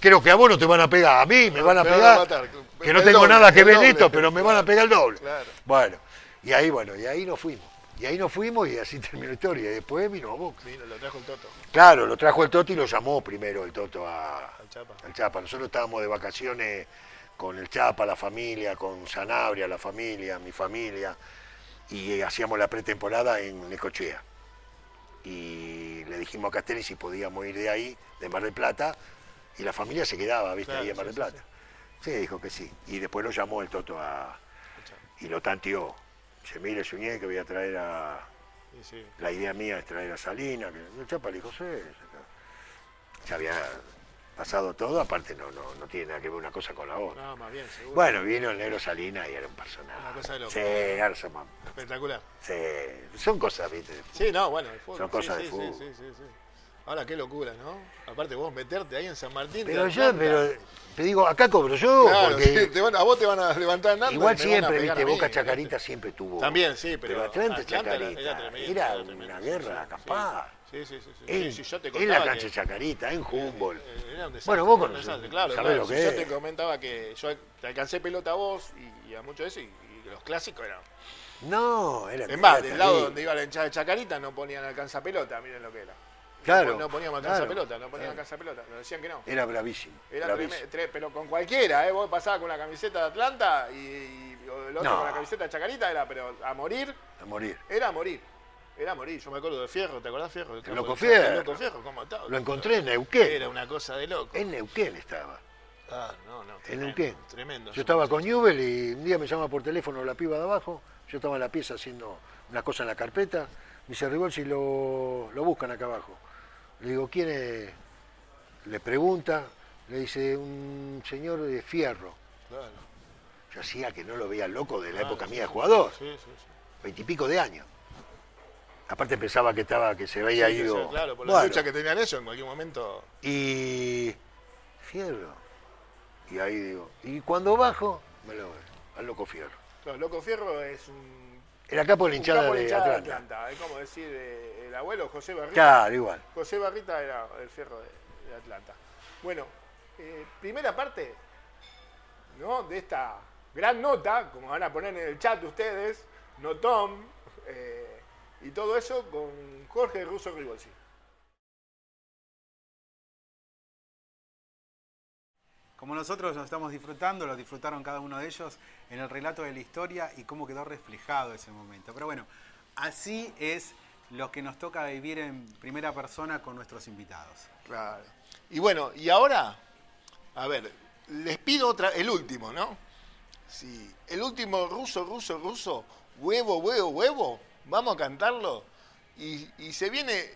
Creo que a vos no te van a pegar, a mí me van a Me van a pegar. Que no El tengo doble, nada que ver doble. esto, pero me van a pegar el doble. Claro. Bueno, y ahí, bueno, y ahí nos fuimos. Y ahí nos fuimos y así terminó la historia. Y después vino a Boca. Vino, lo trajo el Toto. Claro, lo trajo el Toto y lo llamó primero el Toto a, Al Chapa. al Chapa. Nosotros estábamos de vacaciones con el Chapa, la familia, con Sanabria, la familia, mi familia, y hacíamos la pretemporada en Necochea. Y le dijimos a Castelli si podíamos ir de ahí, de Mar del Plata, y la familia se quedaba, ¿viste? Claro, ahí en Mar sí, del sí, Plata. Sí, dijo que sí. Y después lo llamó el Toto a, y lo tanteó. Dice, mire, Suñé, que voy a traer a, Sí, sí. la idea mía es traer a Salina, que el Chapa le dijo, sí, ya había pasado todo, aparte no, no, no tiene nada que ver una cosa con la otra. No, más bien, seguro. Bueno, vino el negro Salina y era un personaje. Una cosa de loco. Sí, somos- Espectacular. sí, son cosas, viste. Sí, no, bueno, el fútbol. Son cosas sí, de fútbol. Sí, sí, sí. Ahora qué locura, ¿no? Aparte vos meterte ahí en San Martín. Pero yo, pero te digo, acá cobro yo, Claro, porque sí, te van- a vos te van a levantar y igual siempre, viste, mí, Boca ¿viste? Chacarita siempre tuvo. También, sí, pero Atlanta, Atlanta era- Chacarita, era tremendo, era, era tremendo, una sí, guerra sí, campal. Sí, sí, sí. sí, En, sí, sí, yo te en la cancha de Chacarita, en Humboldt. Eh, era un desastre, Bueno, vos era conocés, claro, sabés claro, lo que yo es. te comentaba que yo te alcancé pelota a vos y, y a muchos de eso y, y los clásicos eran. No, era Es más, era del lado donde iba la hinchada de Chacarita no ponían alcanza pelota, miren lo que era. Claro, No, poníamos alcanza claro, pelota, no claro. alcanza pelota, nos decían que no. Era bravísimo. Era bravísimo. treme- pero con cualquiera, ¿eh? Vos pasabas con la camiseta de Atlanta y, y el otro No. con la camiseta de Chacarita, era, pero a morir, A morir. era a morir. Era a morir. Yo me acuerdo de Fierro, ¿te acordás Fierro? El, Loco Fierro. El Loco Fierro, ¿cómo estaba? Lo encontré en Neuquén. Era una cosa de loco. En Neuquén estaba. Ah, no, no. En Neuquén. Tremendo. Yo estaba con Newell y un día me llama por teléfono la piba de abajo. Yo estaba en la pieza haciendo una cosa en la carpeta. Me dice, Rigol, si lo, lo buscan acá abajo. Le digo, ¿quién es? Le pregunta. Le dice, un señor de fierro. Claro. Yo hacía que no lo veía loco de la Claro, época sí. mía de jugador. Sí, sí, sí. Veintipico de años. Aparte pensaba que estaba, que se veía ido. sea, claro, por la Bueno, lucha que tenían ellos en cualquier momento. Y. Fierro. Y ahí digo, y cuando bajo, me lo veo, al loco Fierro. Claro, Loco Fierro es un. Era capo de la hinchada de hinchada Atlanta. Es como decir eh, el abuelo José Barrita. Claro, igual. José Barrita era el fierro de, de Atlanta. Bueno, eh, primera parte ¿no? de esta gran nota, como van a poner en el chat ustedes, notón, eh, y todo eso con Jorge Russo Ribolsi. Como nosotros lo estamos disfrutando, lo disfrutaron cada uno de ellos en el relato de la historia y cómo quedó reflejado ese momento. Pero bueno, así es lo que nos toca vivir en primera persona con nuestros invitados. Claro. Y bueno, y ahora, a ver, les pido otra, el último, ¿no? Sí, el último ruso, ruso, ruso, huevo, huevo, huevo, vamos a cantarlo. Y, y se viene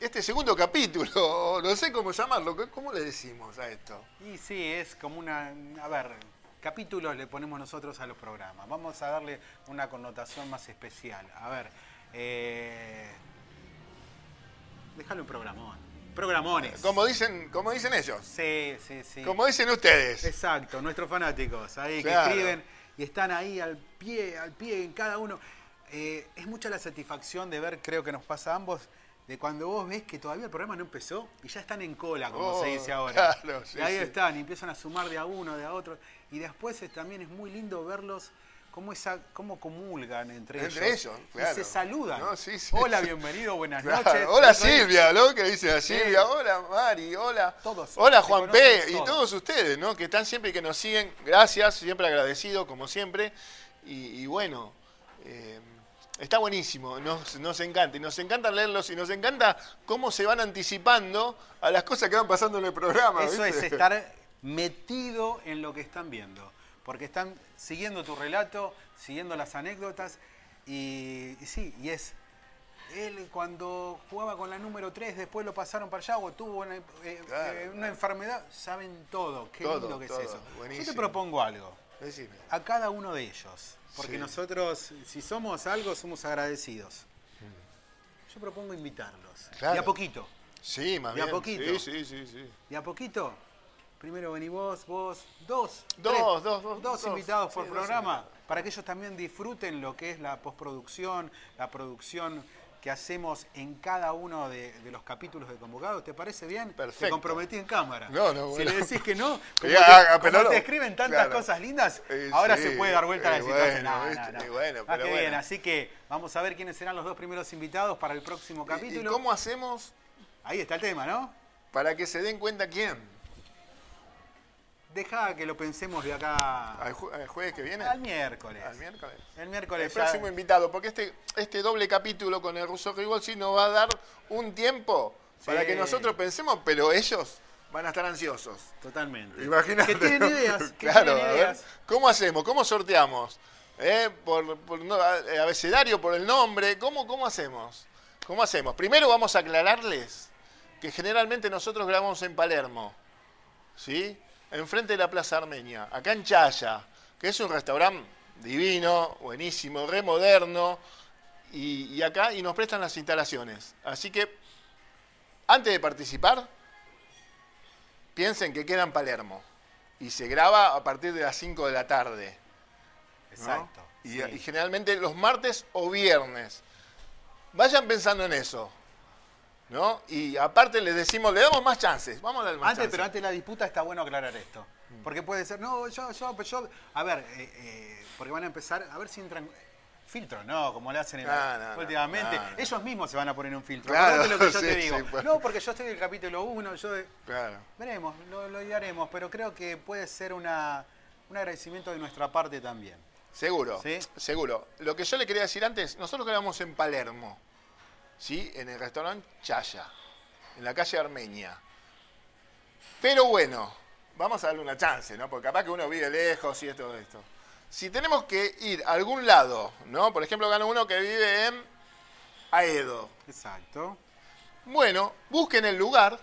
este segundo capítulo, no sé cómo llamarlo, ¿qué- ¿cómo le decimos a esto? Y sí, es como una, a ver, capítulos le ponemos nosotros a los programas. Vamos a darle una connotación más especial. A ver, eh, déjalo un programón. Programones. Como dicen, como dicen ellos, Sí, sí, sí. como dicen ustedes. Exacto, nuestros fanáticos ahí Claro. que escriben y están ahí al pie, al pie en cada uno. Eh, es mucha la satisfacción de ver, creo que nos pasa a ambos, de cuando vos ves que todavía el programa no empezó y ya están en cola, como Oh, se dice ahora. claro, sí, y ahí sí. están, y empiezan a sumar de a uno, de a otro. Y después es- también es muy lindo verlos cómo, esa, cómo comulgan entre, Entre ellos, Y claro. se saludan. No, sí, sí, Hola, bienvenido, buenas Claro, noches. Hola Silvia, ¿no? Que dice a Silvia, hola Mari, hola. Todos. Hola Juan P. Y todos. todos ustedes, ¿no? Que están siempre y que nos siguen. Gracias, siempre agradecido, como siempre. Y, y bueno, eh, está buenísimo, nos, nos encanta. Y nos encanta leerlos y nos encanta cómo se van anticipando a las cosas que van pasando en el programa. Eso es estar metido en lo que están viendo, porque están siguiendo tu relato, siguiendo las anécdotas y, y sí, y es él cuando jugaba con la número 3, después lo pasaron para allá o tuvo una, eh, Claro, eh, una claro. enfermedad, saben todo, qué Todo, lindo que todo, es eso. Yo te propongo algo, Decime. a cada uno de ellos, porque Sí. nosotros, si somos algo, somos agradecidos. Yo propongo invitarlos, Claro. y a poquito, Sí, más a bien. poquito. Sí, sí, sí, sí. y a poquito. Primero vení vos, vos, dos, Dos, tres, dos, dos, dos dos. invitados por Sí, programa, para que ellos también disfruten lo que es la postproducción, la producción que hacemos en cada uno de, de los capítulos de Convocados. ¿Te parece bien? Te Perfecto. comprometí en cámara. No, no, Si bueno. le decís que no, como, Ya, te, como no. te escriben tantas Claro. cosas lindas, Eh, ahora sí, se puede dar vuelta a la eh, situación. bueno. Y bueno, Ah, pero bien, así que vamos a ver quiénes serán los dos primeros invitados para el próximo ¿Y- capítulo. ¿Y cómo hacemos Ahí está el tema, ¿no? para que se den cuenta quién? Deja que lo pensemos de acá ¿Al, ju- al jueves que viene? al miércoles. Al miércoles. El miércoles El ya- próximo invitado, porque este, este doble capítulo con el ruso Rigolsi nos va a dar un tiempo para que nosotros pensemos, pero ellos van a estar ansiosos. Totalmente. Imagínate. Que tienen ideas. Que claro, tienen a ver. ¿cómo hacemos? ¿Cómo sorteamos? ¿Eh? Por, por no- eh, abecedario, por el nombre, ¿cómo, ¿cómo hacemos? ¿Cómo hacemos? Primero vamos a aclararles que generalmente nosotros grabamos en Palermo, ¿sí? Enfrente de la Plaza Armenia, acá en Chaya, que es un restaurante divino, buenísimo, re moderno, y, y acá y nos prestan las instalaciones. Así que, antes de participar, piensen que queda en Palermo y se graba a partir de las 5 de la tarde. ¿no? Exacto. Y, sí. y generalmente los martes o viernes. Vayan pensando en eso. ¿No? Y aparte les decimos, le damos más chances. Vamos a darle más Antes, chances. pero antes de la disputa está bueno aclarar esto. Porque puede ser, no, yo, yo, pues yo. A ver, eh, eh, porque van a empezar, a ver si entran. Filtros, no, como le hacen en No, no, últimamente. no. Ellos mismos se van a poner un filtro. Claro, lo que yo te digo. sí, pues. No, porque yo estoy del capítulo 1, yo de- Claro. Veremos, lo, lo haremos, pero creo que puede ser una, un agradecimiento de nuestra parte también. Seguro, ¿Sí? seguro. Lo que yo le quería decir antes, nosotros grabamos en Palermo, ¿sí? En el restaurante Chaya, en la calle Armenia. Pero bueno, vamos a darle una chance, ¿no? Porque capaz que uno vive lejos y esto, esto. Si tenemos que ir a algún lado, ¿no? Por ejemplo, gana uno que vive en Aedo. Exacto. Bueno, busquen el lugar,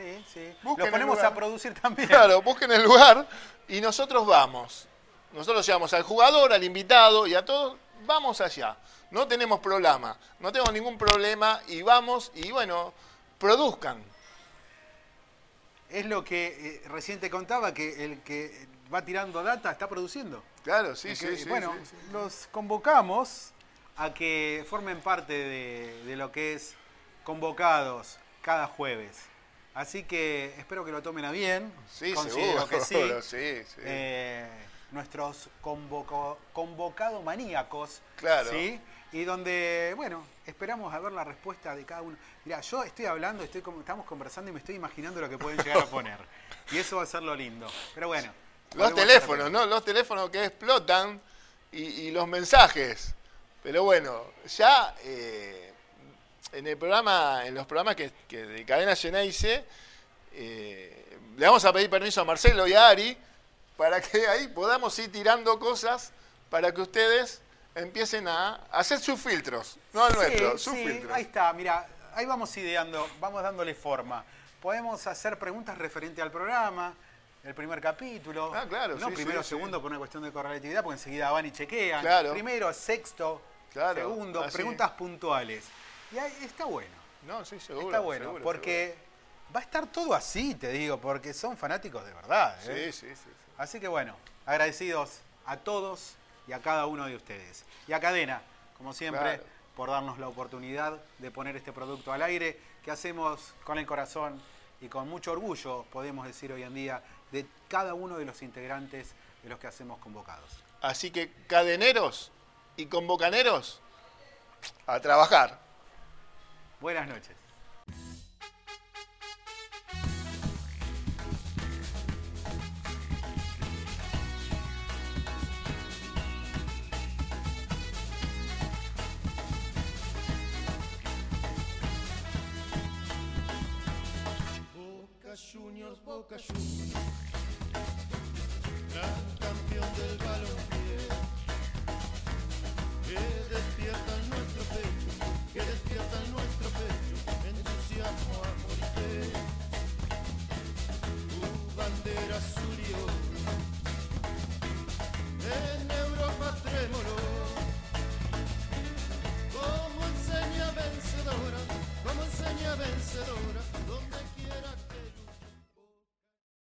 Sí, sí. Busquen Lo ponemos a producir también. Claro, busquen el lugar y nosotros vamos. Nosotros llevamos al jugador, al invitado y a todos, vamos allá. No tenemos problema, no tenemos ningún problema y vamos y bueno, produzcan. Es lo que eh, recién te contaba, que el que va tirando data está produciendo. Claro, sí, sí, que, sí. bueno, sí, sí. los convocamos a que formen parte de, de lo que es convocados cada jueves. Así que espero que lo tomen a bien. Sí, Considero seguro, que sí. sí, sí. Eh, nuestros convoco, convocado maníacos. Claro. ¿sí? Y donde, bueno, esperamos a ver la respuesta de cada uno. Mira, yo estoy hablando, estoy como- estamos conversando y me estoy imaginando lo que pueden llegar a poner. Y eso va a ser lo lindo. Pero bueno. Los teléfonos. ¿no? Los teléfonos que explotan y, y los mensajes. Pero bueno, ya eh, en el programa, en los programas que, que de Cadena Geneise, eh, le vamos a pedir permiso a Marcelo y a Ari para que ahí podamos ir tirando cosas para que ustedes empiecen a hacer sus filtros, no al Sí, nuestro, sus sí, filtros. ahí está, mira, ahí vamos ideando, vamos dándole forma. Podemos hacer preguntas referente al programa, el primer capítulo. Ah, claro, No sí, primero, segundo por una cuestión de correlatividad, porque enseguida van y chequean. Claro. Primero, sexto, Claro, segundo, así. preguntas puntuales. Y ahí está bueno, No, sí, seguro. está bueno, seguro, porque va a estar todo así, te digo, porque son fanáticos de verdad. ¿eh? Sí, sí, sí. Sí. Así que bueno, agradecidos a todos y a cada uno de ustedes. Y a Cadena, como siempre, Claro. por darnos la oportunidad de poner este producto al aire, que hacemos con el corazón y con mucho orgullo, podemos decir hoy en día, de cada uno de los integrantes de los que hacemos convocados. Así que cadeneros y convocaneros, a trabajar. Buenas noches. Boca Juniors. Gran campeón del balompié. Que despierta en nuestro pecho, que despierta en nuestro pecho, entusiasmo, amor y fe. Tu bandera azul en Europa trémolo. Como enseña vencedora, como enseña vencedora